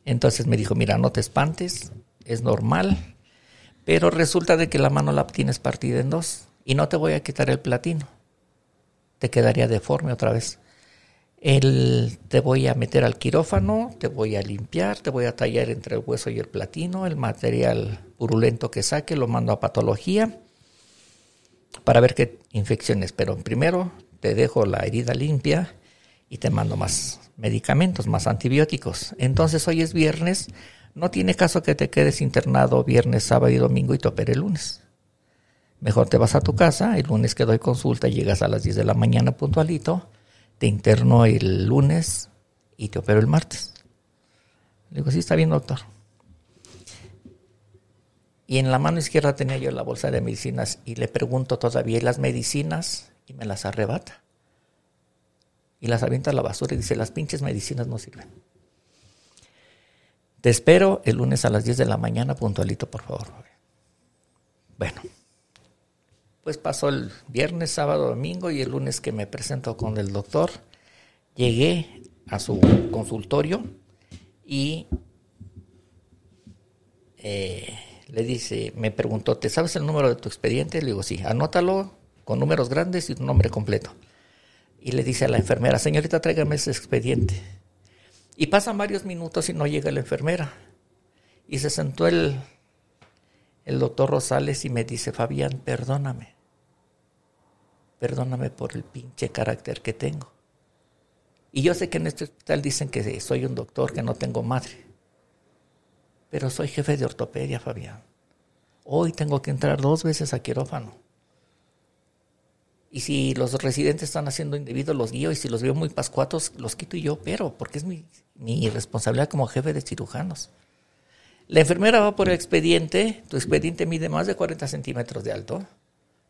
Entonces me dijo, mira, no te espantes, es normal, pero resulta de que la mano la tienes partida en dos y no te voy a quitar el platino. Te quedaría deforme otra vez. El, te voy a meter al quirófano, te voy a limpiar, te voy a tallar entre el hueso y el platino, el material purulento que saque lo mando a patología para ver qué infecciones. Pero primero te dejo la herida limpia y te mando más medicamentos, más antibióticos. Entonces hoy es viernes, no tiene caso que te quedes internado viernes, sábado y domingo y te opere el lunes. Mejor te vas a tu casa, el lunes que doy consulta, llegas a las 10 de la mañana puntualito, te interno el lunes y te opero el martes. Le digo, sí, está bien, doctor. Y en la mano izquierda tenía yo la bolsa de medicinas y le pregunto todavía, ¿y las medicinas? Y me las arrebata y las avienta a la basura y dice, las pinches medicinas no sirven. Te espero el lunes a las 10 de la mañana, puntualito, por favor. Bueno, pues pasó el viernes, sábado, domingo y el lunes que me presento con el doctor, llegué a su consultorio y eh, le dice, me preguntó, ¿te sabes el número de tu expediente? Le digo, sí, anótalo con números grandes y tu nombre completo y le dice a la enfermera, señorita, tráigame ese expediente. Y pasan varios minutos y no llega la enfermera. Y se sentó el, el doctor Rosales y me dice, Fabián, perdóname. Perdóname por el pinche carácter que tengo. Y yo sé que en este hospital dicen que soy un doctor, que no tengo madre. Pero soy jefe de ortopedia, Fabián. Hoy tengo que entrar dos veces a quirófano. Y si los residentes están haciendo indebido, los guío. Y si los veo muy pascuatos, los quito y yo, pero porque es mi, mi responsabilidad como jefe de cirujanos. La enfermera va por el expediente. Tu expediente mide más de 40 centímetros de alto.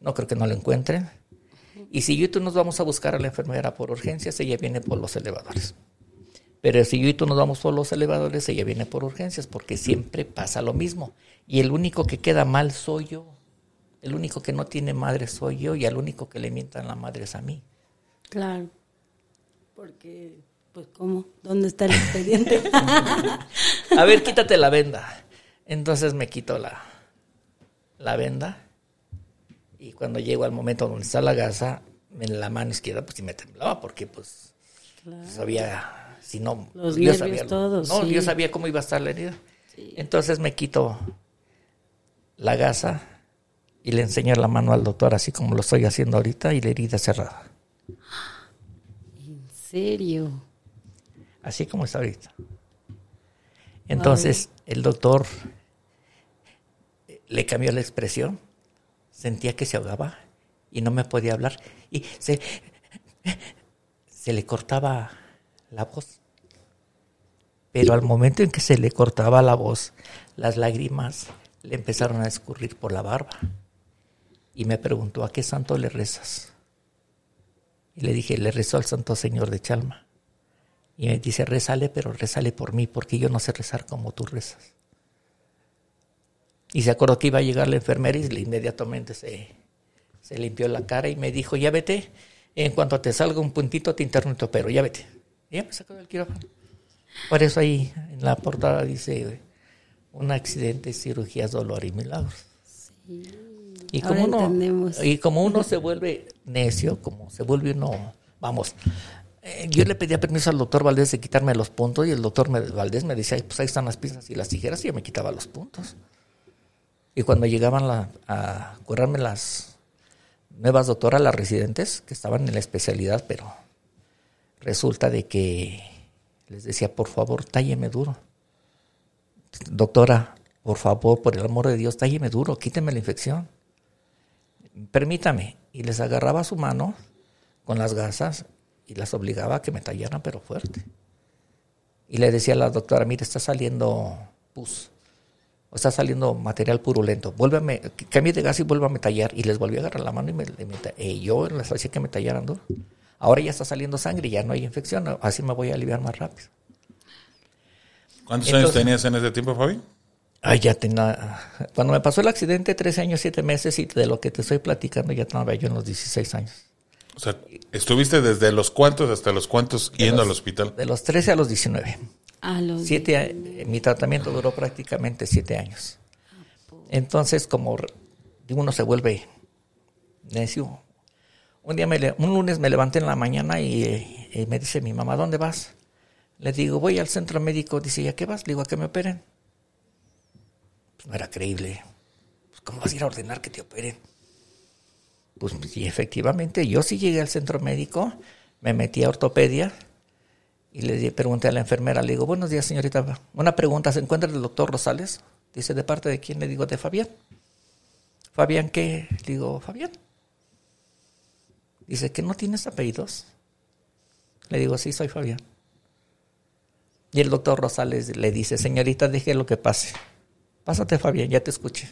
No creo que no lo encuentren. Y si yo y tú nos vamos a buscar a la enfermera por urgencias, ella viene por los elevadores. Pero si yo y tú nos vamos por los elevadores, ella viene por urgencias, porque siempre pasa lo mismo. Y el único que queda mal soy yo. El único que no tiene madre soy yo y el único que le mientan la madre es a mí. Claro. Porque, pues, ¿cómo? ¿Dónde está el expediente? a ver, quítate la venda. Entonces me quito la, la venda y cuando llego al momento donde está la gasa, en la mano izquierda, pues sí me temblaba porque, pues, sabía, si no, Los yo nervios sabía, todos, no, sí. yo sabía cómo iba a estar la herida. Entonces me quito la gasa y le enseño la mano al doctor así como lo estoy haciendo ahorita y la herida cerrada. ¿En serio? Así como está ahorita. Entonces el doctor eh, le cambió la expresión, sentía que se ahogaba y no me podía hablar y se, se le cortaba la voz. Pero al momento en que se le cortaba la voz, las lágrimas le empezaron a escurrir por la barba. Y me preguntó, ¿a qué santo le rezas? Y le dije, le rezo al Santo Señor de Chalma. Y me dice, rezale, pero rezale por mí, porque yo no sé rezar como tú rezas. Y se acordó que iba a llegar la enfermera y inmediatamente se, se limpió la cara y me dijo, ya vete, en cuanto te salga un puntito te interno y te opero, ya vete. Y ya me sacó del quirófano. Por eso ahí en la portada dice, un accidente, cirugías, dolor y milagros. Y como, Ahora uno, y como uno se vuelve necio, como se vuelve uno, vamos, eh, yo le pedía permiso al doctor Valdés de quitarme los puntos y el doctor me- Valdés me decía, "Ay, pues ahí están las pinzas y las tijeras y yo me quitaba los puntos. Y cuando llegaban la- a curarme las nuevas doctoras, las residentes, que estaban en la especialidad, pero resulta de que les decía, por favor, tálleme duro. Doctora, por favor, por el amor de Dios, tálleme duro, quíteme la infección. Permítame. Y les agarraba su mano con las gasas y las obligaba a que me tallaran, pero fuerte. Y le decía a la doctora, mire, está saliendo pus, o está saliendo material purulento, vuélvame, cambie de gas y vuélvame a tallar. Y les volví a agarrar la mano y, me, y me y yo les hacía que me tallaran duro. Ahora ya está saliendo sangre, ya no hay infección, así me voy a aliviar más rápido. ¿Cuántos años tenías en ese tiempo, Fabi? Ay, ya tenía. Cuando me pasó el accidente, 13 años, 7 meses, y de lo que te estoy platicando, ya estaba yo en los 16 años. O sea, estuviste desde los cuantos hasta los cuantos yendo al hospital. De los 13 a los 19. Siete, mi tratamiento duró prácticamente 7 años. Entonces, como uno se vuelve necio. Un día, me un lunes me levanté en la mañana y, eh, y me dice mi mamá, ¿dónde vas? Le digo, voy al centro médico. Dice, ¿y a qué vas? Le digo, a que me operen. Pues no era creíble. Pues, ¿Cómo vas a ir a ordenar que te operen? Pues y efectivamente, yo sí llegué al centro médico, me metí a ortopedia y le pregunté a la enfermera, le digo, buenos días señorita, una pregunta, ¿se encuentra el doctor Rosales? Dice, ¿de parte de quién? Le digo, de Fabián. ¿Fabián qué? Le digo, Fabián. Dice, ¿que no tienes apellidos? Le digo, sí, soy Fabián. Y el doctor Rosales le dice, señorita, deje lo que pase. Pásate, Fabián, ya te escuché.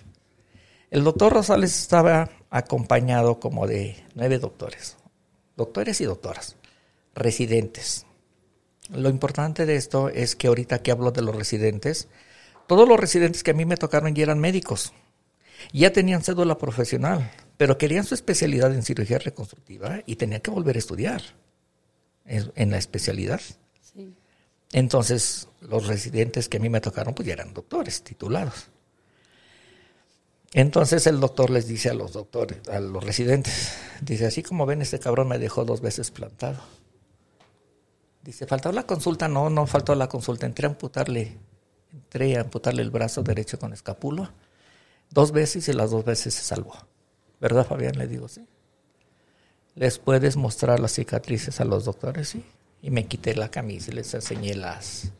El doctor Rosales estaba acompañado como de nueve doctores, doctores y doctoras, residentes. Lo importante de esto es que ahorita que hablo de los residentes, todos los residentes que a mí me tocaron ya eran médicos, ya tenían cédula profesional, pero querían su especialidad en cirugía reconstructiva y tenían que volver a estudiar en, la especialidad. sí. Entonces, los residentes que a mí me tocaron, pues ya eran doctores titulados. Entonces el doctor les dice a los doctores, a los residentes, dice, así como ven, este cabrón me dejó dos veces plantado. Dice, ¿faltó la consulta? No, no faltó la consulta. Entré a amputarle, entré a amputarle el brazo derecho con escápula dos veces y las dos veces se salvó. ¿Verdad, Fabián? Le digo, sí. ¿Les puedes mostrar las cicatrices a los doctores? Sí. Y me quité la camisa y les enseñé las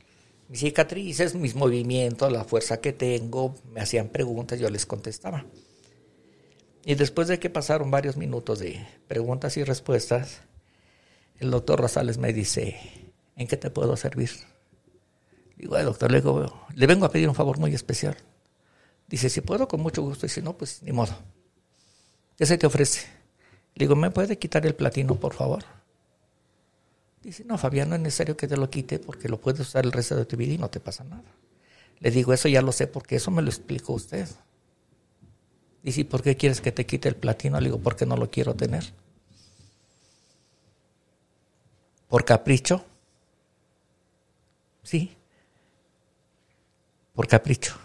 mis cicatrices, mis movimientos, la fuerza que tengo. Me hacían preguntas, yo les contestaba. Y después de que pasaron varios minutos de preguntas y respuestas, el doctor Rosales me dice, ¿en qué te puedo servir? Digo, "Ay, doctor, le, digo, le vengo a pedir un favor muy especial. Dice, si puedo, con mucho gusto. Y si no, pues ni modo. ¿Qué se te ofrece? Le digo, ¿me puede quitar el platino, por favor? Dice, no, Fabián, no es necesario que te lo quite porque lo puedes usar el resto de tu vida y no te pasa nada. Le digo, eso ya lo sé porque eso me lo explicó usted. Dice, ¿y por qué quieres que te quite el platino? Le digo, porque no lo quiero tener. ¿Por capricho? Sí. Por capricho.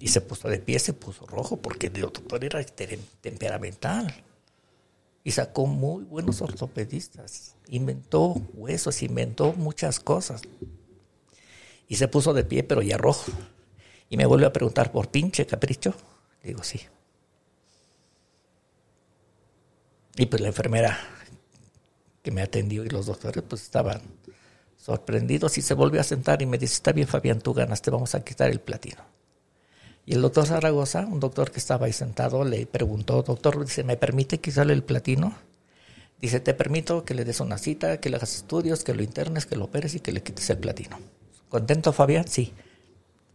Y se puso de pie, se puso rojo porque el doctor era ter- temperamental y sacó muy buenos ortopedistas. Inventó huesos, inventó muchas cosas. Y se puso de pie, pero ya rojo. Y me vuelve a preguntar por pinche capricho. Digo, sí. Y pues la enfermera que me atendió y los doctores pues estaban sorprendidos y se volvió a sentar y me dice, está bien Fabián, tú ganas, te vamos a quitar el platino. Y el doctor Zaragoza, un doctor que estaba ahí sentado, le preguntó, doctor, dice, ¿me permite quitarle el platino? Dice, te permito que le des una cita, que le hagas estudios, que lo internes, que lo operes y que le quites el platino. ¿Contento, Fabián? Sí.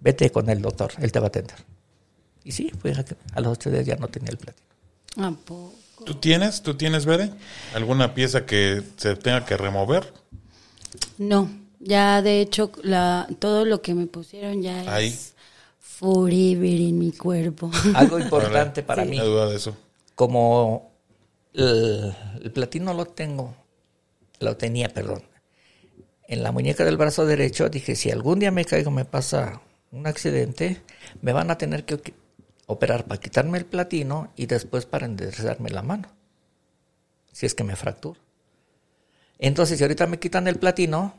Vete con el doctor, él te va a atender. Y sí, fue a, los ocho días ya no tenía el platino. ¿A poco? ¿Tú tienes, tú tienes, Bere? ¿Alguna pieza que se tenga que remover? No, ya de hecho la, todo lo que me pusieron ya Ahí. es forever en mi cuerpo. Algo importante para mí, No duda de eso. como el, el platino lo tengo, lo tenía, perdón, en la muñeca del brazo derecho, dije, si algún día me caigo, me pasa un accidente, me van a tener que operar para quitarme el platino y después para enderezarme la mano, si es que me fracturo. Entonces, si ahorita me quitan el platino,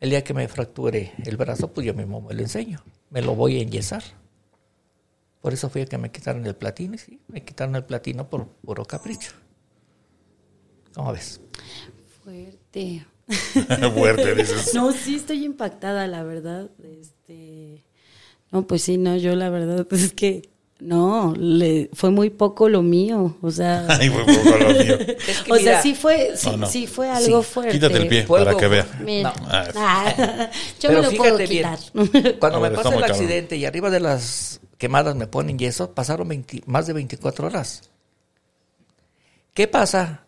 el día que me fracture el brazo, pues yo mismo me lo enseño. Me lo voy a enyesar. Por eso fui a que me quitaron el platino y sí, me quitaron el platino por puro capricho. ¿Cómo ves? Fuerte. Fuerte, dices. No, sí estoy impactada, la verdad. Este, no, pues sí, no, yo la verdad es que no, le fue muy poco lo mío, o sea, Ay, fue poco lo mío. Es que o sea, sí fue, sí, No, no. sí fue algo Sí, fuerte. Quítate el pie para que vea. Mira, No. Ah, ah, yo Pero me lo puedo bien, quitar. cuando me pasa el cabrón. accidente y arriba de las quemadas me ponen yeso, pasaron 20 más de 24 horas. ¿Qué pasa?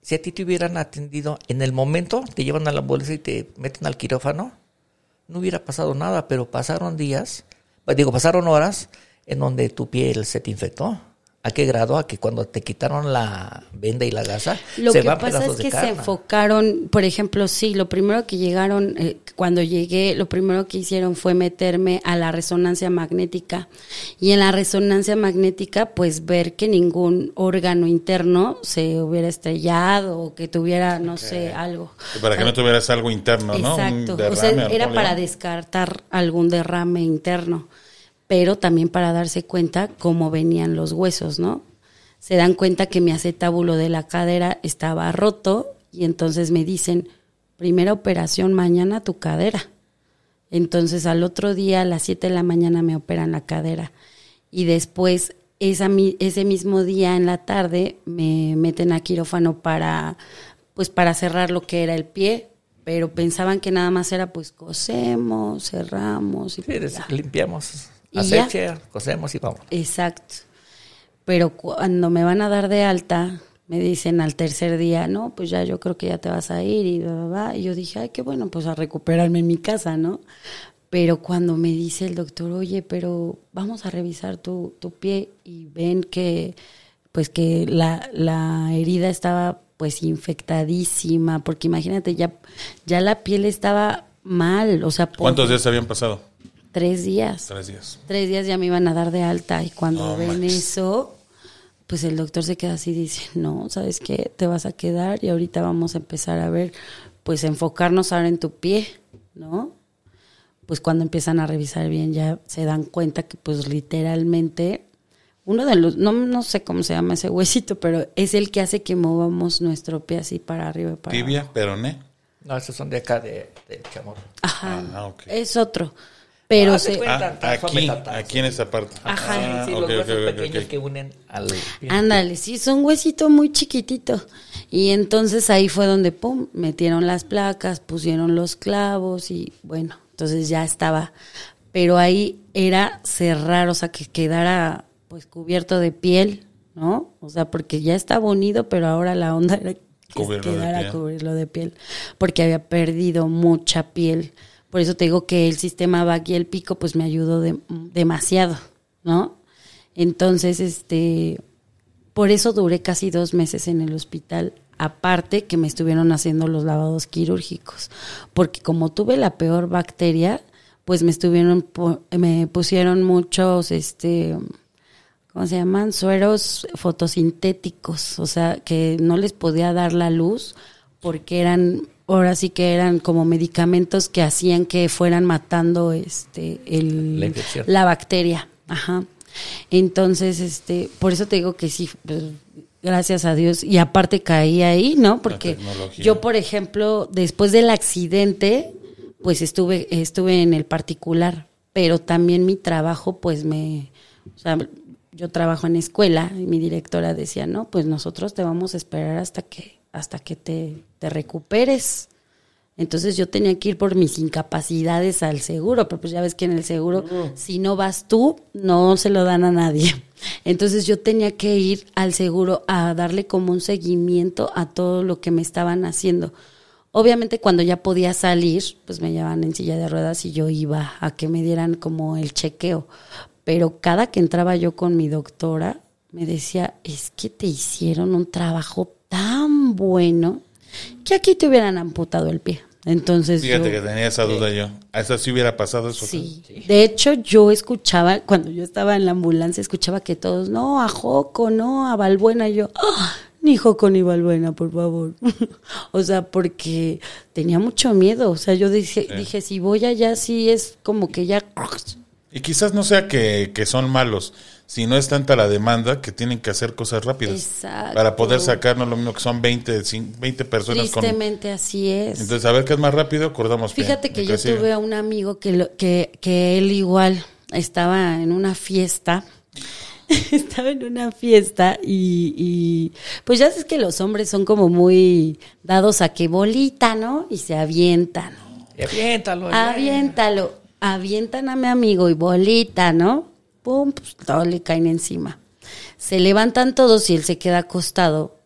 Si a ti te hubieran atendido en el momento, te llevan a la ambulancia y te meten al quirófano, no hubiera pasado nada, pero pasaron días, pues digo, pasaron horas en donde tu piel se te infectó. ¿A qué grado? A que cuando te quitaron la venda y la gasa, Lo se que van pasa es que se enfocaron, por ejemplo, sí, lo primero que llegaron, eh, cuando llegué, lo primero que hicieron fue meterme a la resonancia magnética. Y en la resonancia magnética, pues ver que ningún órgano interno se hubiera estrellado o que tuviera, no sé, algo. Para que no tuvieras algo interno, ¿no? Exacto. O sea, era para descartar algún derrame interno, pero también para darse cuenta cómo venían los huesos, ¿no? Se dan cuenta que mi acetábulo de la cadera estaba roto y entonces me dicen, primera operación mañana tu cadera. Entonces al otro día a las 7 de la mañana me operan la cadera y después esa, ese mismo día en la tarde me meten a quirófano para pues para cerrar lo que era el pie, pero pensaban que nada más era pues cosemos, cerramos y Sí, pues, limpiamos, Y ya. asepsia, cosemos y vamos. Exacto. Pero cuando me van a dar de alta, me dicen al tercer día, no, pues ya yo creo que ya te vas a ir y bla, bla, bla. Y yo dije, ay, qué bueno, pues a recuperarme en mi casa, ¿no? Pero cuando me dice el doctor, oye, pero vamos a revisar tu, tu pie y ven que, pues que la, la herida estaba pues infectadísima, porque imagínate, ya, ya la piel estaba mal, o sea, por ¿Cuántos días habían pasado? Tres días Tres días. tres días ya me iban a dar de alta y cuando ven manches. eso, pues el doctor se queda así y dice, no, ¿sabes qué? Te vas a quedar y ahorita vamos a empezar a ver, pues enfocarnos ahora en tu pie, ¿no? Pues cuando empiezan a revisar bien ya se dan cuenta que pues literalmente uno de los, no, no sé cómo se llama ese huesito, pero es el que hace que movamos nuestro pie así para arriba y para abajo. Tibia, peroné. No, esos son de acá, de, de chamorro. Ajá, Ah, es otro. Pero Ah, se, cuenta. Ah, Tan aquí, en esta parte. Ajá. Ah, sí, ok, los huesos ok, ok, pequeños ok. que unen al pie. Ándale, sí, es un huesito muy chiquitito. Y entonces ahí fue donde, pum, metieron las placas, pusieron los clavos y bueno, entonces ya estaba. Pero ahí era cerrar, o sea, que quedara pues cubierto de piel, ¿no? O sea, porque ya estaba unido, pero ahora la onda era que Cubrirlo de quedara piel. cubrirlo de piel, porque había perdido mucha piel. Por eso te digo que el sistema VAC y el pico pues me ayudó de- demasiado, ¿no? Entonces, este, por eso duré casi dos meses en el hospital, aparte que me estuvieron haciendo los lavados quirúrgicos, porque como tuve la peor bacteria, pues me estuvieron, me pusieron muchos, este, ¿cómo se llaman? Sueros fotosintéticos, o sea, que no les podía dar la luz porque eran, ahora sí que eran como medicamentos que hacían que fueran matando, este, el, La la bacteria. Ajá. Entonces, este, por eso te digo que sí, pues, gracias a Dios. Y aparte caí ahí, ¿no? Porque yo, por ejemplo, después del accidente, pues estuve, estuve en el particular, pero también mi trabajo, pues me, o sea, yo trabajo en escuela y mi directora decía, no, pues nosotros te vamos a esperar hasta que, hasta que te, te recuperes. Entonces yo tenía que ir por mis incapacidades al seguro, pero pues ya ves que en el seguro, si no vas tú, no se lo dan a nadie. Entonces yo tenía que ir al seguro a darle como un seguimiento a todo lo que me estaban haciendo. Obviamente cuando ya podía salir, pues me llevaban en silla de ruedas y yo iba a que me dieran como el chequeo. Pero cada que entraba yo con mi doctora, me decía, es que te hicieron un trabajo tan bueno que aquí te hubieran amputado el pie. Entonces Fíjate yo- que tenía esa duda yo. A esa sí hubiera pasado eso. Sí. De hecho, yo escuchaba, cuando yo estaba en la ambulancia, escuchaba que todos, no, a Joco, no, a Balbuena, y yo, "Ah, hijo con Ibalbuena, por favor. o sea, porque tenía mucho miedo. O sea, yo dije, dije, si voy allá, sí es como que ya... Y quizás no sea que, que son malos, sino es tanta la demanda que tienen que hacer cosas rápidas. Exacto. Para poder sacarnos lo mismo que son 20, cin- 20 personas con... Tristemente así es. Entonces, a ver qué es más rápido, acordamos bien. Fíjate que yo sigue. tuve a un amigo que, lo- que, que él igual estaba en una fiesta. estaba en una fiesta y, y, pues ya sabes que los hombres son como muy dados a que bolita, ¿no? Y se avientan. Y aviéntalo. Aviéntalo. Avientan a mi amigo y bolita, ¿no? Pum, pues todo le caen encima. Se levantan todos y él se queda acostado.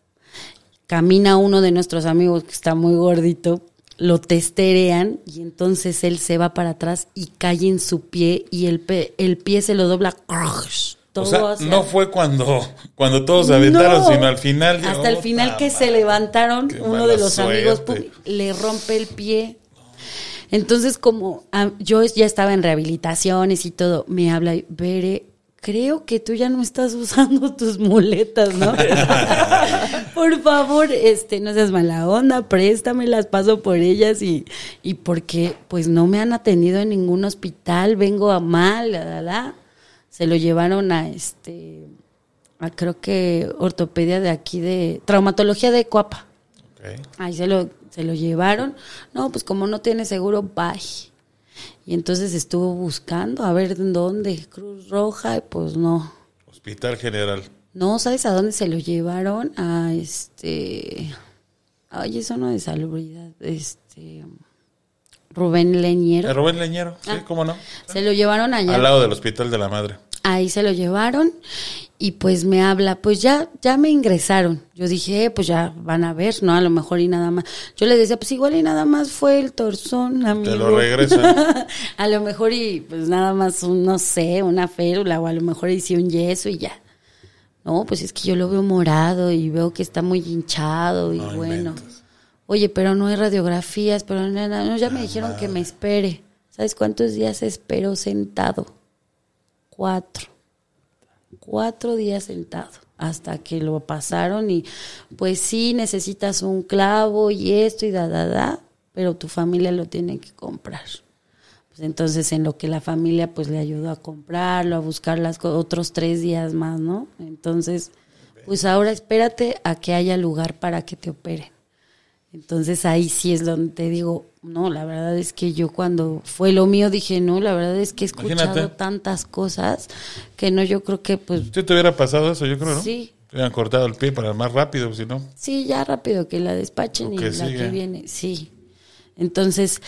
Camina uno de nuestros amigos que está muy gordito, lo testerean y entonces él se va para atrás y cae en su pie y el, pe- el pie se lo dobla. Todo O sea, hacia- no fue cuando, cuando todos se aventaron, No. sino al final. Hasta el final que se levantaron, uno de los amigos pum, le rompe el pie. Entonces, como ah, yo ya estaba en rehabilitaciones y todo, me habla, y, Bere, creo que tú ya no estás usando tus muletas, ¿no? por favor, este, no seas mala onda, préstamelas, paso por ellas y, y porque pues no me han atendido en ningún hospital, vengo a mal, la, la, la. Se lo llevaron a este, a creo que ortopedia de aquí de, traumatología de Coapa. Ok. Ahí se lo, se lo llevaron. No, pues como no tiene seguro, bye. Y entonces estuvo buscando a ver en dónde, Cruz Roja, y pues no. Hospital General. No, ¿sabes a dónde se lo llevaron? A este. Ay, eso no de salubridad. Este. Rubén Leñero. Eh, Rubén Leñero, sí, Ah. cómo no. Se lo llevaron allá. Al lado del Hospital de la Madre. Ahí se lo llevaron y pues me habla, pues ya, ya me ingresaron. Yo dije, eh, pues ya van a ver, ¿no? A lo mejor y nada más. Yo le decía, pues igual y nada más fue el torzón, amigo. Te lo regresan. a lo mejor y pues nada más, un, no sé, una férula o a lo mejor hice un yeso y ya. No, pues es que yo lo veo morado y veo que está muy hinchado y No bueno. Oye, pero no hay radiografías, pero no, no, no, ya me dijeron que me espere. ¿Sabes cuántos días espero sentado? Cuatro. Cuatro días sentado hasta que lo pasaron y pues sí necesitas un clavo y esto y da, da, da, pero tu familia lo tiene que comprar. Pues entonces en lo que la familia pues le ayudó a comprarlo, a buscar las otros tres días más, ¿no? Entonces, pues ahora espérate a que haya lugar para que te operen. Entonces ahí sí es donde te digo, no, la verdad es que yo cuando fue lo mío dije, no, la verdad es que he escuchado Imagínate. tantas cosas que no, yo creo que pues Si te hubiera pasado eso, yo creo, ¿no? Sí. Te hubieran cortado el pie para más rápido, si no. sí, ya rápido que la despachen y la que viene, sí. Entonces,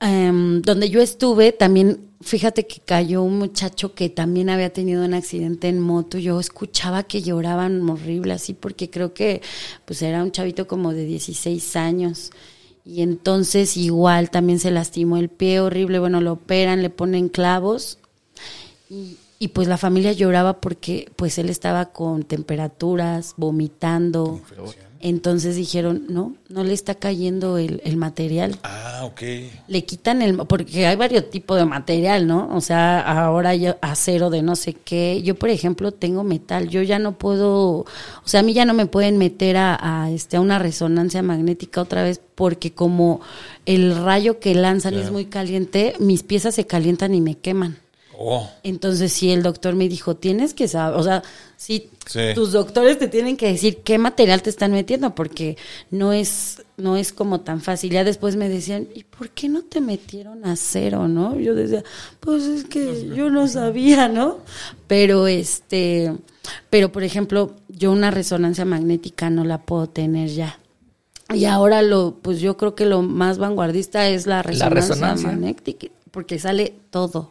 em, donde yo estuve, también, fíjate que cayó un muchacho que también había tenido un accidente en moto. Yo escuchaba que lloraban horrible así, porque creo que pues era un chavito como de 16 años. Y entonces igual también se lastimó el pie horrible, bueno, lo operan, le ponen clavos y, pues la familia lloraba porque pues él estaba con temperaturas, vomitando. Entonces dijeron, no, no le está cayendo el, el material. Ah, ok. Le quitan el, porque hay varios tipos de material, ¿no? O sea, ahora hay acero de no sé qué. Yo, por ejemplo, tengo metal. Yo ya no puedo, o sea, a mí ya no me pueden meter a, a, este, a una resonancia magnética otra vez porque como el rayo que lanzan es muy caliente, mis piezas se calientan y me queman. Oh, Entonces sí, el doctor me dijo, tienes que saber, o sea, sí, Sí. tus doctores te tienen que decir qué material te están metiendo, porque no es, no es como tan fácil. Ya después me decían, ¿y por qué no te metieron acero, no? Yo decía, pues es que yo no sabía, ¿no? Pero este, pero por ejemplo, yo una resonancia magnética no la puedo tener ya. Y ahora lo, pues yo creo que lo más vanguardista es la resonancia, resonancia. magnética, porque sale todo.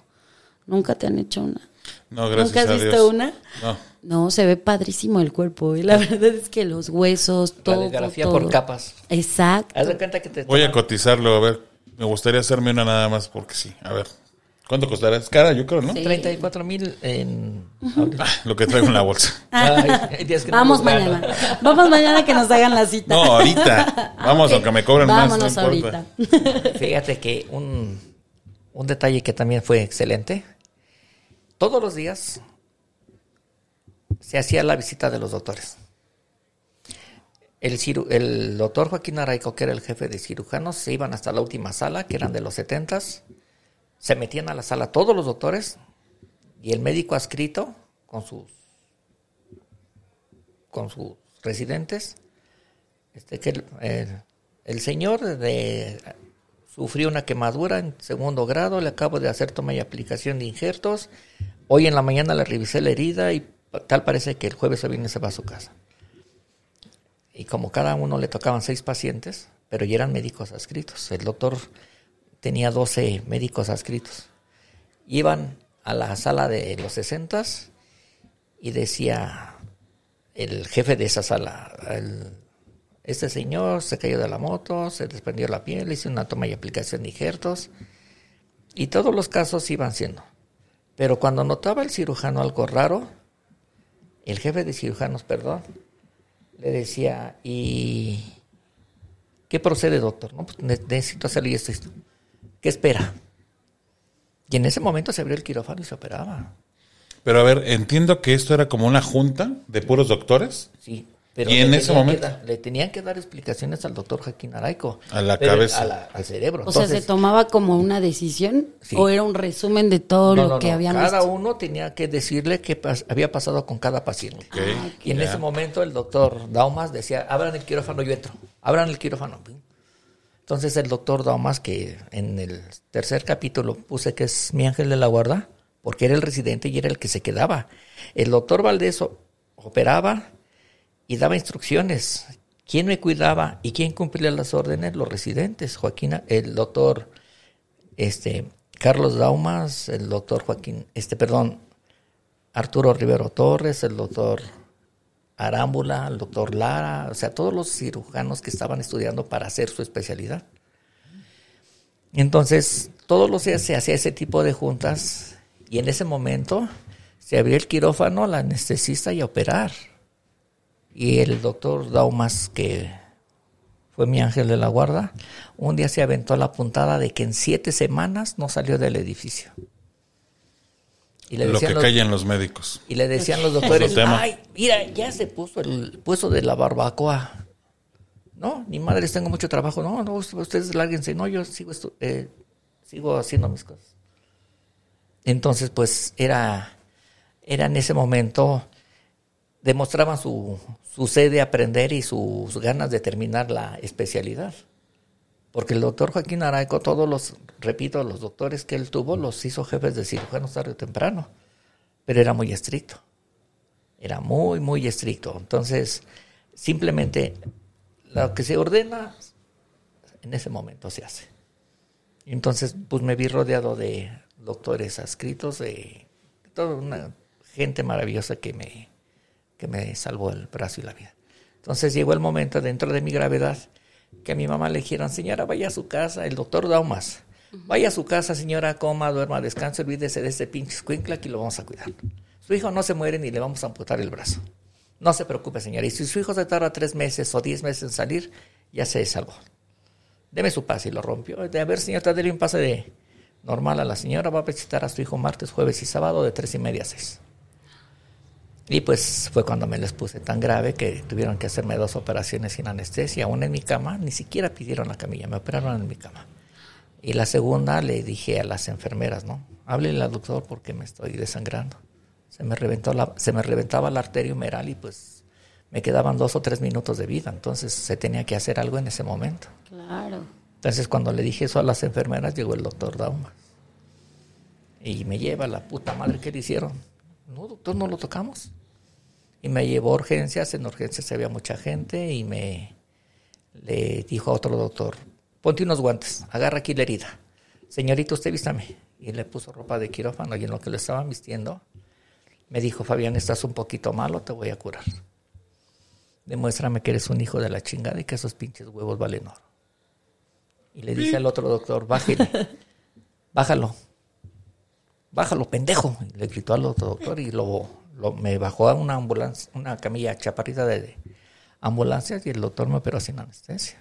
Nunca te han hecho una. no, gracias ¿Nunca has a visto Dios. una? No. No, se ve padrísimo el cuerpo. Y la verdad es que los huesos, La todo. radiografía todo. por capas. Exacto. Haz de cuenta que te Voy a cotizarlo, a ver. Me gustaría hacerme una nada más porque sí. A ver. ¿Cuánto costará? Es cara, yo creo, ¿no? Sí. 34 mil en... Ah, lo que traigo en la bolsa. Ay, que no Vamos mañana. Vamos mañana que nos hagan la cita. No, ahorita. Vamos, Ok. aunque me cobren Vámonos más, no importa. ahorita. Fíjate que un, un detalle que también fue excelente. Todos los días se hacía la visita de los doctores. el, ciru- el doctor Joaquín Araico, que era el jefe de cirujanos, se iban hasta la última sala, que eran de los setentas, se metían a la sala todos los doctores y el médico adscrito con sus con sus residentes, este que el, el señor de, sufrió una quemadura en segundo grado, le acabo de hacer toma y aplicación de injertos, hoy en la mañana le revisé la herida y tal parece que el jueves o viernes se va a su casa. Y como cada uno le tocaban seis pacientes, pero ya eran médicos adscritos. El doctor tenía 12 médicos adscritos. Iban a la sala de los sesentas y decía el jefe de esa sala, el- este señor se cayó de la moto, se desprendió la piel, hizo una toma y aplicación de injertos, y todos los casos iban siendo. Pero cuando notaba el cirujano algo raro, el jefe de cirujanos, perdón, le decía, ¿y qué procede, doctor? No, pues ne- necesito hacerle esto, esto. ¿Qué espera? Y en ese momento se abrió el quirófano y se operaba. Pero a ver, entiendo que esto era como una junta de puros doctores. Sí, pero Y en le ese tenían momento- que dar- le tenían que dar explicaciones al doctor Joaquín Araico. A la Pero- cabeza. a la- al cerebro. O sea, ¿se tomaba como una decisión Sí. o era un resumen de todo no, lo no, que no, habían Cada visto? uno tenía que decirle qué pas- había pasado con cada paciente. Ok, Y en ese momento el doctor Daumas decía, abran el quirófano, yo entro. Abran el quirófano. Entonces el doctor Daumas, que en el tercer capítulo puse que es mi ángel de la guarda, porque era el residente y era el que se quedaba. El doctor Valdés operaba y daba instrucciones. ¿Quién me cuidaba y quién cumplía las órdenes? Los residentes. Joaquín, el doctor este, Carlos Daumas, el doctor Joaquín, este, perdón, Arturo Rivero Torres, el doctor Arámbula, el doctor Lara, o sea, todos los cirujanos que estaban estudiando para hacer su especialidad. Entonces, todos los días se hacía ese tipo de juntas y en ese momento se abría el quirófano, la anestesista y a operar. Y el doctor Daumas, que fue mi ángel de la guarda, un día se aventó la puntada de que en siete semanas no salió del edificio. Y le Lo decían que los- callan los médicos. y le decían los doctores, ay, mira, ya se puso el puesto de la barbacoa. No, ni madres, tengo mucho trabajo. No, no, ustedes lárguense. No, yo sigo, estu- eh, sigo haciendo mis cosas. Entonces, pues, era, era en ese momento, demostraban su, su sed de aprender y sus ganas de terminar la especialidad. Porque el doctor Joaquín Araico, todos los, repito, los doctores que él tuvo, los hizo jefes de cirujanos tarde o temprano. Pero era muy estricto. Era muy, muy estricto. Entonces, simplemente lo que se ordena, en ese momento se hace. Entonces, pues me vi rodeado de doctores adscritos, de toda una gente maravillosa que me, que me salvó el brazo y la vida. Entonces llegó el momento dentro de mi gravedad que a mi mamá le dijeron, señora, vaya a su casa, el doctor Daumas, vaya a su casa, señora, coma, duerma, descanse, olvídese de este pinche escuincla que lo vamos a cuidar. Su hijo no se muere ni le vamos a amputar el brazo. No se preocupe, señora. Y si su hijo se tarda tres meses o diez meses en salir, ya se salvó. Deme su pase y lo rompió. De a ver, señor, dele un pase de normal a la señora. Va a visitar a su hijo martes, jueves y sábado de tres y media a seis. Y pues fue cuando me les puse tan grave que tuvieron que hacerme dos operaciones sin anestesia, una en mi cama, ni siquiera pidieron la camilla, me operaron en mi cama. Y la segunda le dije a las enfermeras, ¿no? Háblele al doctor porque me estoy desangrando. Se me reventó la, se me reventaba la arteria humeral y pues me quedaban dos o tres minutos de vida, entonces se tenía que hacer algo en ese momento. Claro. Entonces cuando le dije eso a las enfermeras llegó el doctor Dauma. Y me lleva la puta madre que le hicieron. No, doctor, no lo tocamos. Y me llevó a urgencias, en urgencias había mucha gente y me le dijo a otro doctor, ponte unos guantes, agarra aquí la herida. Señorita, usted vístame. Y le puso ropa de quirófano y en lo que le estaban vistiendo, me dijo, Fabián, estás un poquito malo, te voy a curar. Demuéstrame que eres un hijo de la chingada y que esos pinches huevos valen oro. Y le dice al otro doctor, bájale, bájalo, bájalo, pendejo. Le gritó al otro doctor y lo, lo- me bajó a una ambulancia, una camilla chaparrita de, de ambulancias y el doctor me operó sin anestesia.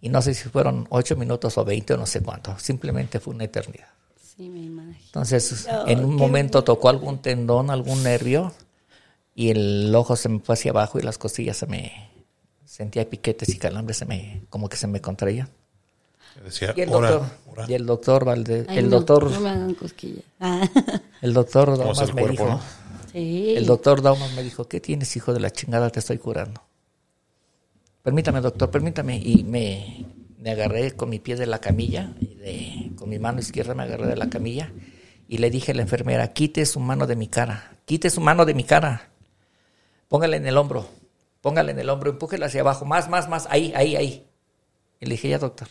Y no sé si fueron ocho minutos o veinte o no sé cuánto, simplemente fue una eternidad. Sí, me imagino. Entonces, en un momento tocó algún tendón, algún nervio, y el ojo se me fue hacia abajo y las costillas se me, sentía piquetes y calambres, se me, como que se me contraían. Decía, Y el "Ora, doctor, ora". y el doctor Valdés, Ay, el no, doctor, No me hagan cosquillas. Ah. el doctor ¿Cómo es Daumas el me cuerpo, dijo, no? El doctor Daumas me dijo, ¿qué tienes, hijo de la chingada? Te estoy curando. Permítame, doctor, permítame. Y me, agarré con mi pie de la camilla, con mi mano izquierda me agarré de la camilla y le dije a la enfermera, quite su mano de mi cara, quite su mano de mi cara, póngala en el hombro, póngala en el hombro, empújela hacia abajo, más, más, más, ahí, ahí, ahí. Y le dije, ya, doctor.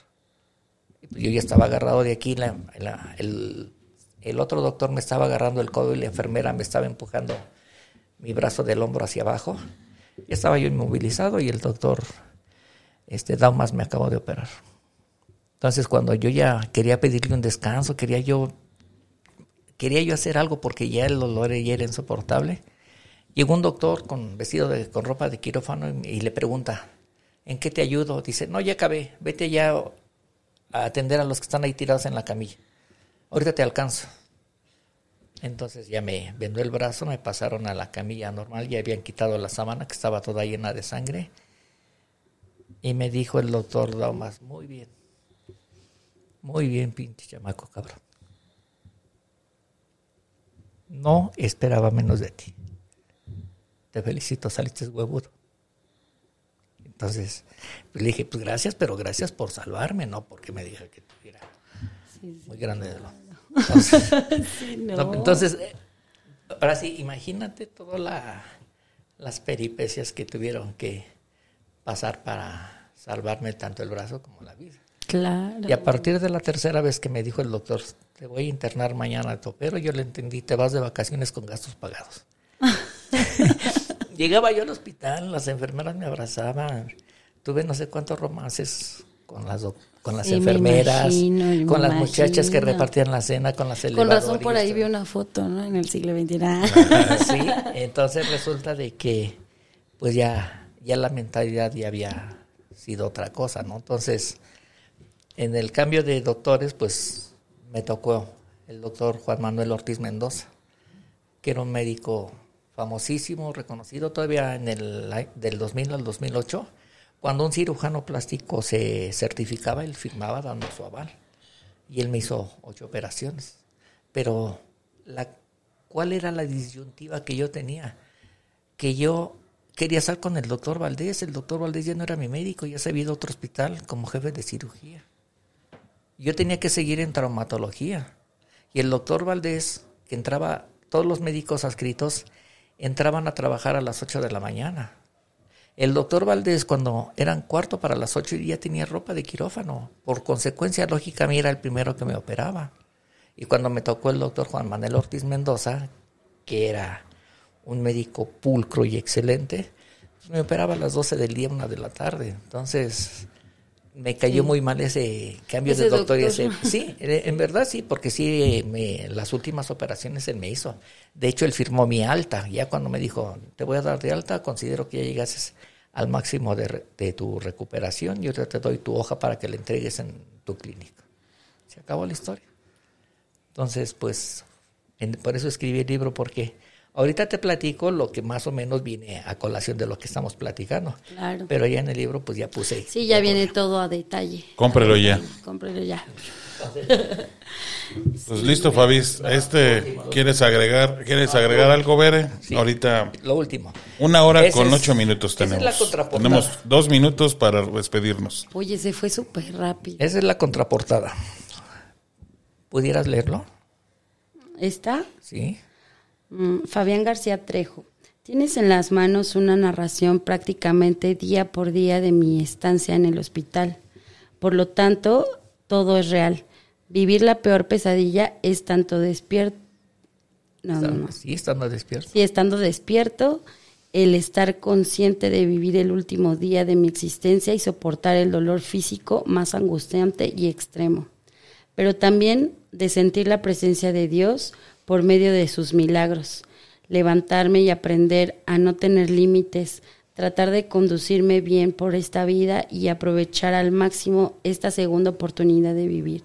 Yo ya estaba agarrado de aquí, la- el, el otro doctor me estaba agarrando el codo y la enfermera me estaba empujando mi brazo del hombro hacia abajo. Estaba yo inmovilizado y el doctor este, Daumas me acabó de operar. Entonces cuando yo ya quería pedirle un descanso, quería yo, quería yo hacer algo porque ya el dolor era insoportable, llegó un doctor con vestido de, con ropa de quirófano y, y le pregunta, ¿en qué te ayudo? Dice, no, ya acabé, vete ya a atender a los que están ahí tirados en la camilla. Ahorita te alcanzo. Entonces ya me vendó el brazo, me pasaron a la camilla normal, ya habían quitado la sábana que estaba toda llena de sangre. Y me dijo el doctor Daumas, muy bien, muy bien, pinche chamaco cabrón. No esperaba menos de ti. Te felicito, saliste huevudo. Entonces, pues, le dije, pues gracias, pero gracias por salvarme, no porque me dije que tuviera muy grande de lo. Entonces, Sí, no. no, entonces, eh, ahora sí, imagínate todas la- las peripecias que tuvieron que pasar para salvarme tanto el brazo como la vida. Claro. Y a partir de la tercera vez que me dijo el doctor, te voy a internar mañana, pero yo le entendí, te vas de vacaciones con gastos pagados. Llegaba yo al hospital, las enfermeras me abrazaban, tuve no sé cuántos romances con las, con las Sí, enfermeras, imagino, con las muchachas que repartían la cena, con las Con razón por ahí vi una foto, ¿no? En el siglo XXI. Sí, entonces resulta de que pues ya, ya la mentalidad ya había sido otra cosa, ¿no? Entonces, en el cambio de doctores, pues me tocó el doctor Juan Manuel Ortiz Mendoza, que era un médico famosísimo, reconocido todavía en el del 2000 al 2008, cuando un cirujano plástico se certificaba, él firmaba dando su aval. Y él me hizo ocho operaciones. Pero la, ¿cuál era la disyuntiva que yo tenía? Que yo quería estar con el doctor Valdés. El doctor Valdés ya no era mi médico, ya se había ido a otro hospital como jefe de cirugía. Yo tenía que seguir en traumatología. Y el doctor Valdés, que entraba, todos los médicos adscritos entraban a trabajar a las 8 de la mañana. El doctor Valdés, cuando eran cuarto para las 8, ya tenía ropa de quirófano. Por consecuencia lógica, mí era el primero que me operaba. Y cuando me tocó el doctor Juan Manuel Ortiz Mendoza, que era un médico pulcro y excelente, pues me operaba a las 12 del día, una de la tarde. Entonces, me cayó muy mal ese cambio Ese de doctor. y doctor. ese- sí, en verdad sí, porque sí, me, las últimas operaciones él me hizo. De hecho, él firmó mi alta. Ya cuando me dijo, te voy a dar de alta, considero que ya llegases al máximo de, de tu recuperación. Yo te, te doy tu hoja para que la entregues en tu clínica. Se acabó la historia. Entonces, pues, en- por eso escribí el libro, porque ahorita te platico lo que más o menos viene a colación de lo que estamos platicando. Claro. Pero ya en el libro, pues ya puse. Sí, ya viene todo a detalle. Cómprelo ya. Cómprelo ya. Pues listo, Fabis. Este, ¿quieres agregar, quieres agregar algo, Bere? Sí. Ahorita Lo último. una hora Ese con es- ocho minutos esa es tenemos. la contraportada. tenemos dos minutos para despedirnos. Oye, se fue súper rápido. Esa es la contraportada. ¿Pudieras leerlo? ¿Está? Sí. Mm, Fabián García Trejo. Tienes en las manos una narración prácticamente día por día de mi estancia en el hospital. Por lo tanto, todo es real. Vivir la peor pesadilla es tanto despierto. No, no, no. Sí, estando despierto. Sí, estando despierto, el estar consciente de vivir el último día de mi existencia y soportar el dolor físico más angustiante y extremo. Pero también de sentir la presencia de Dios por medio de sus milagros. Levantarme y aprender a no tener límites, tratar de conducirme bien por esta vida y aprovechar al máximo esta segunda oportunidad de vivir.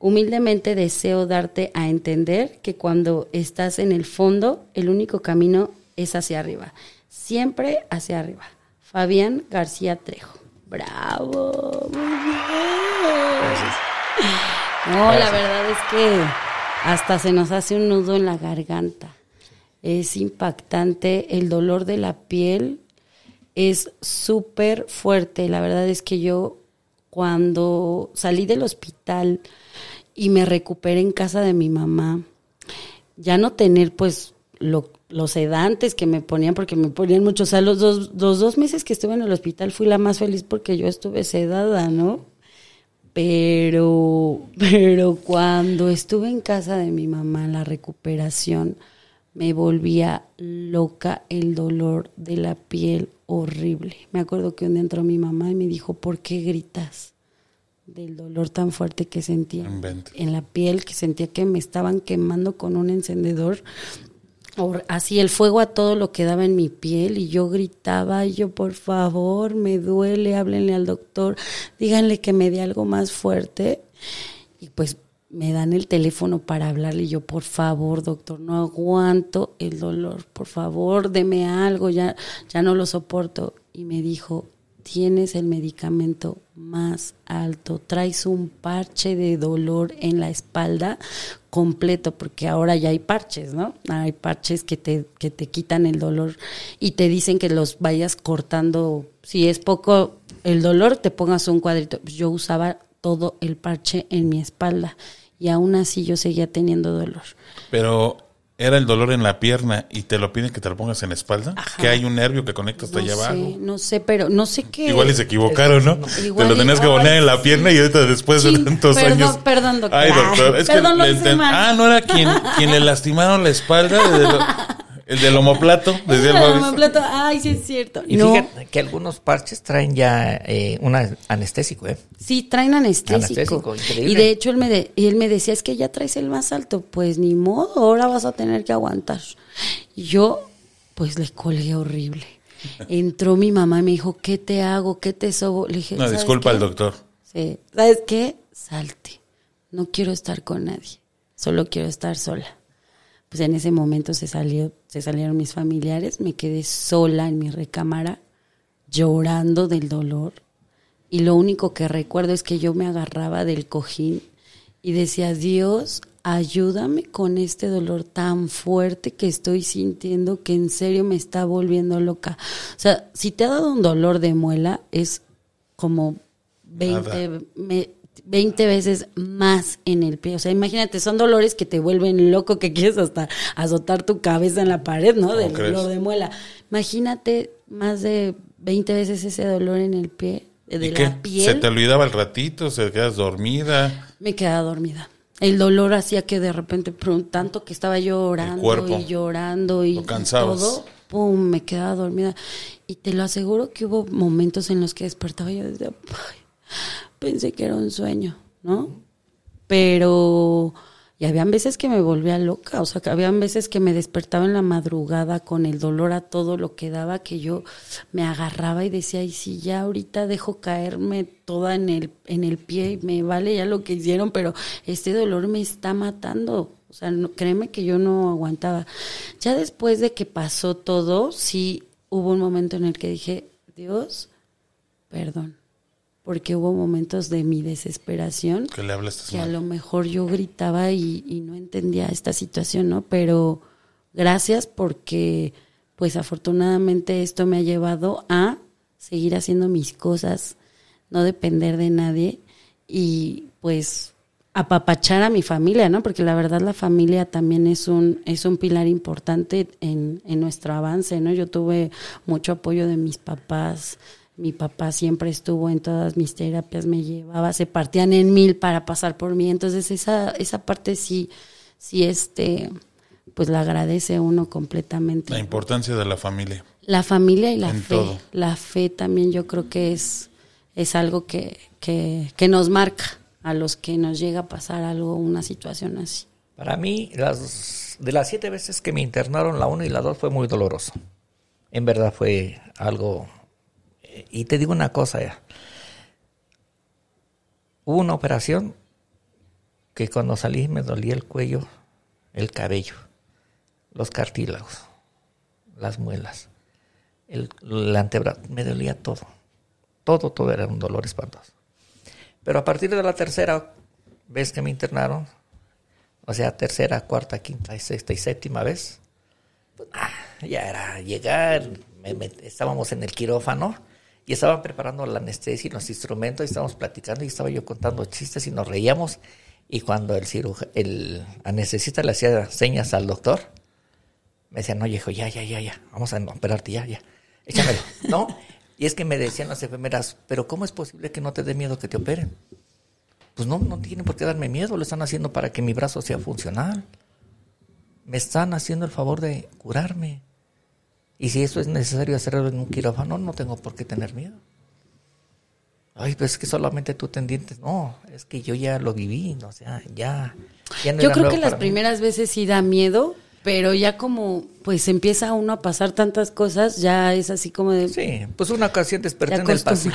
Humildemente deseo darte a entender que cuando estás en el fondo, el único camino es hacia arriba. Siempre hacia arriba. Fabián García Trejo. Bravo. Muy bien. No, la verdad es que hasta se nos hace un nudo en la garganta. Es impactante el dolor de la piel. Es súper fuerte. La verdad es que yo cuando salí del hospital y me recuperé en casa de mi mamá, ya no tener pues lo, los sedantes que me ponían, porque me ponían mucho, o sea, los dos, los dos meses que estuve en el hospital fui la más feliz porque yo estuve sedada, ¿no? Pero, pero cuando estuve en casa de mi mamá, la recuperación, me volvía loca el dolor de la piel horrible. Me acuerdo que un día entró mi mamá y me dijo, ¿por qué gritas? Del dolor tan fuerte que sentía en la piel, que sentía que me estaban quemando con un encendedor así el fuego a todo lo que daba en mi piel y yo gritaba, yo por favor, me duele, háblenle al doctor, díganle que me dé algo más fuerte. Y pues me dan el teléfono para hablarle y yo, por favor, doctor, no aguanto el dolor, por favor, deme algo, ya, ya no lo soporto. Y me dijo, tienes el medicamento más alto, traes un parche de dolor en la espalda completo, porque ahora ya hay parches, ¿no? Hay parches que te, que te quitan el dolor y te dicen que los vayas cortando, si es poco el dolor, te pongas un cuadrito. Yo usaba todo el parche en mi espalda y aún así yo seguía teniendo dolor. Pero era el dolor en la pierna y te lo piden que te lo pongas en la espalda, que hay un nervio que conecta hasta allá abajo. No sé, pero no sé qué. Igual y se equivocaron, ¿no? te lo tenías que poner en la pierna y ahorita después de tantos años. Perdón, doctor. Ay, doctor. Es perdón, que Ah, no era quien, quien le lastimaron la espalda. El del homoplato. Desde el homoplato, ay, sí es cierto. Y fíjate que algunos parches traen ya eh, un anestésico, ¿eh? Sí, traen anestésico. y de hecho él me, él me decía, es que ya traes el más alto. Pues ni modo, ahora vas a tener que aguantar. Y yo, pues le colgué horrible. Entró mi mamá y me dijo, ¿qué te hago? ¿Qué te sobo? Le dije, no, disculpa al doctor. Sí. ¿Sabes qué? Salte. No quiero estar con nadie. Solo quiero estar sola pues en ese momento se salió, se salieron mis familiares, me quedé sola en mi recámara, llorando del dolor. Y lo único que recuerdo es que yo me agarraba del cojín y decía, Dios, ayúdame con este dolor tan fuerte que estoy sintiendo que en serio me está volviendo loca. O sea, si te ha dado un dolor de muela, es como 20, 20 veces más en el pie. O sea, imagínate, son dolores que te vuelven loco, que quieres hasta azotar tu cabeza en la pared, ¿no? Del dolor de muela. Imagínate más de 20 veces ese dolor en el pie, de la piel. ¿Se te olvidaba el ratito? ¿Se quedas dormida? Me quedaba dormida. El dolor hacía que de repente, tanto que estaba llorando y llorando y, todo, pum, me quedaba dormida. Y te lo aseguro que hubo momentos en los que despertaba y yo decía, pensé que era un sueño, ¿no? Pero y habían veces que me volvía loca, o sea, que habían veces que me despertaba en la madrugada con el dolor a todo lo que daba, que yo me agarraba y decía, y si ya ahorita dejo caerme toda en el, en el pie, me vale ya lo que hicieron, pero este dolor me está matando. O sea, no, créeme que yo no aguantaba. Ya después de que pasó todo, sí hubo un momento en el que dije, Dios, perdón porque hubo momentos de mi desesperación que, le que a lo mejor yo gritaba y, no entendía esta situación, ¿no? Pero gracias porque pues afortunadamente esto me ha llevado a seguir haciendo mis cosas, no depender de nadie y pues apapachar a mi familia, ¿no? Porque la verdad la familia también es un es un pilar importante en, en nuestro avance, ¿no? Yo tuve mucho apoyo de mis papás, mi papá siempre estuvo en todas mis terapias, me llevaba, se partían en mil para pasar por mí. Entonces esa, esa parte sí, sí, este, pues la agradece uno completamente. La importancia de la familia. La familia y la fe. La fe también yo creo que es, es algo que, que, que nos marca a los que nos llega a pasar algo, una situación así. Para mí, las, de las siete veces que me internaron, la una y la dos fue muy doloroso. En verdad fue algo y te digo una cosa ya. Hubo una operación que cuando salí me dolía el cuello, el cabello, los cartílagos, las muelas. el, antebrazo, me dolía todo. Todo, todo era un dolor espantoso. Pero a partir de la tercera vez que me internaron, o sea, tercera, cuarta, quinta, sexta y séptima vez, pues, ah, ya era llegar, me- me- estábamos en el quirófano y estaban preparando la anestesia y los instrumentos y estábamos platicando y estaba yo contando chistes y nos reíamos y cuando el el anestesista le hacía señas al doctor, me decía, no, viejo, ya, ya, ya, ya, vamos a operarte, ya, ya, échamelo, ¿no? Y es que me decían las enfermeras, pero ¿cómo es posible que no te dé miedo que te operen? Pues no, no tienen por qué darme miedo, lo están haciendo para que mi brazo sea funcional. Me están haciendo el favor de curarme. Y si eso es necesario hacerlo en un quirófano, no tengo por qué tener miedo. Ay, pues es que solamente tú tendientes. No, es que yo ya lo viví, o sea, ya. ya no Yo creo que las mí. primeras veces sí da miedo, pero ya como pues empieza uno a pasar tantas cosas, ya es así como de... Sí, pues una ocasión desperté en el pasillo.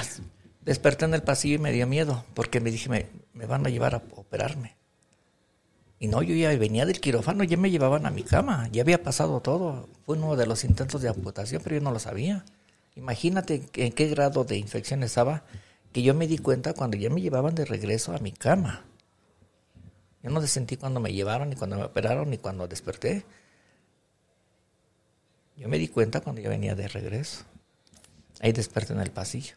Desperté en el pasillo y me dio miedo, porque me dije, me, me van a llevar a operarme. Y no, yo ya venía del quirófano, ya me llevaban a mi cama, ya había pasado todo. Fue uno de los intentos de amputación, pero yo no lo sabía. Imagínate en qué grado de infección estaba, que yo me di cuenta cuando ya me llevaban de regreso a mi cama. Yo no sentí cuando me llevaron, ni cuando me operaron, ni cuando desperté. Yo me di cuenta cuando yo venía de regreso. Ahí desperté en el pasillo.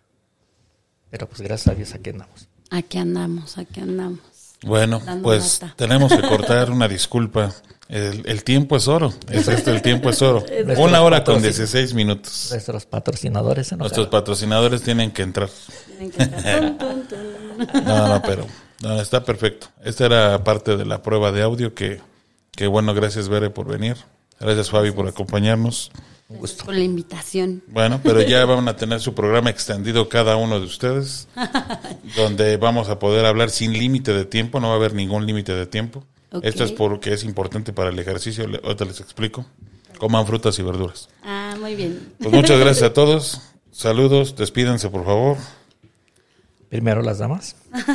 Pero pues gracias a Dios aquí andamos. Aquí andamos, aquí andamos. Bueno, pues lata. tenemos que cortar una disculpa. El, el tiempo es oro. Es esto, el tiempo es oro. Nuestros Una hora con patrocin- 16 minutos. Nuestros patrocinadores se Nuestros patrocinadores tienen que entrar. Tienen que tun. No, no, pero no, está perfecto. Esta era parte de la prueba de audio que, que bueno, gracias Bere por venir. Gracias Fabi por acompañarnos. Un gusto. Por la invitación. Bueno, pero ya van a tener su programa extendido cada uno de ustedes, donde vamos a poder hablar sin límite de tiempo, no va a haber ningún límite de tiempo. Esto es porque es importante para el ejercicio, ahorita les explico. Coman frutas y verduras. Ah, muy bien. Pues muchas gracias a todos. Saludos, despídense por favor. Primero las damas.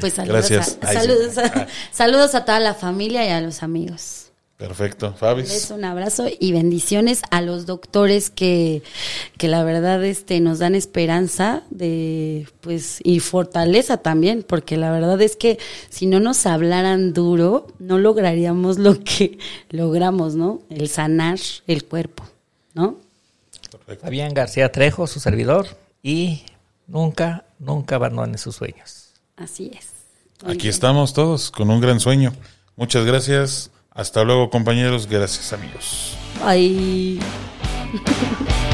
Pues saludos, Gracias. A, Ay, sí. saludos, a, saludos a toda la familia y a los amigos. Perfecto. Les Fabis. un abrazo y bendiciones a los doctores que, que la verdad este nos dan esperanza de pues y fortaleza también, porque la verdad es que si no nos hablaran duro, no lograríamos lo que logramos, ¿no? El sanar el cuerpo, ¿no? Perfecto. Fabián García Trejo, su servidor. Y nunca, nunca abandonen sus sueños. Así es. Muy Aquí bien. estamos todos con un gran sueño. Muchas gracias. Hasta luego compañeros. Gracias amigos. Ay.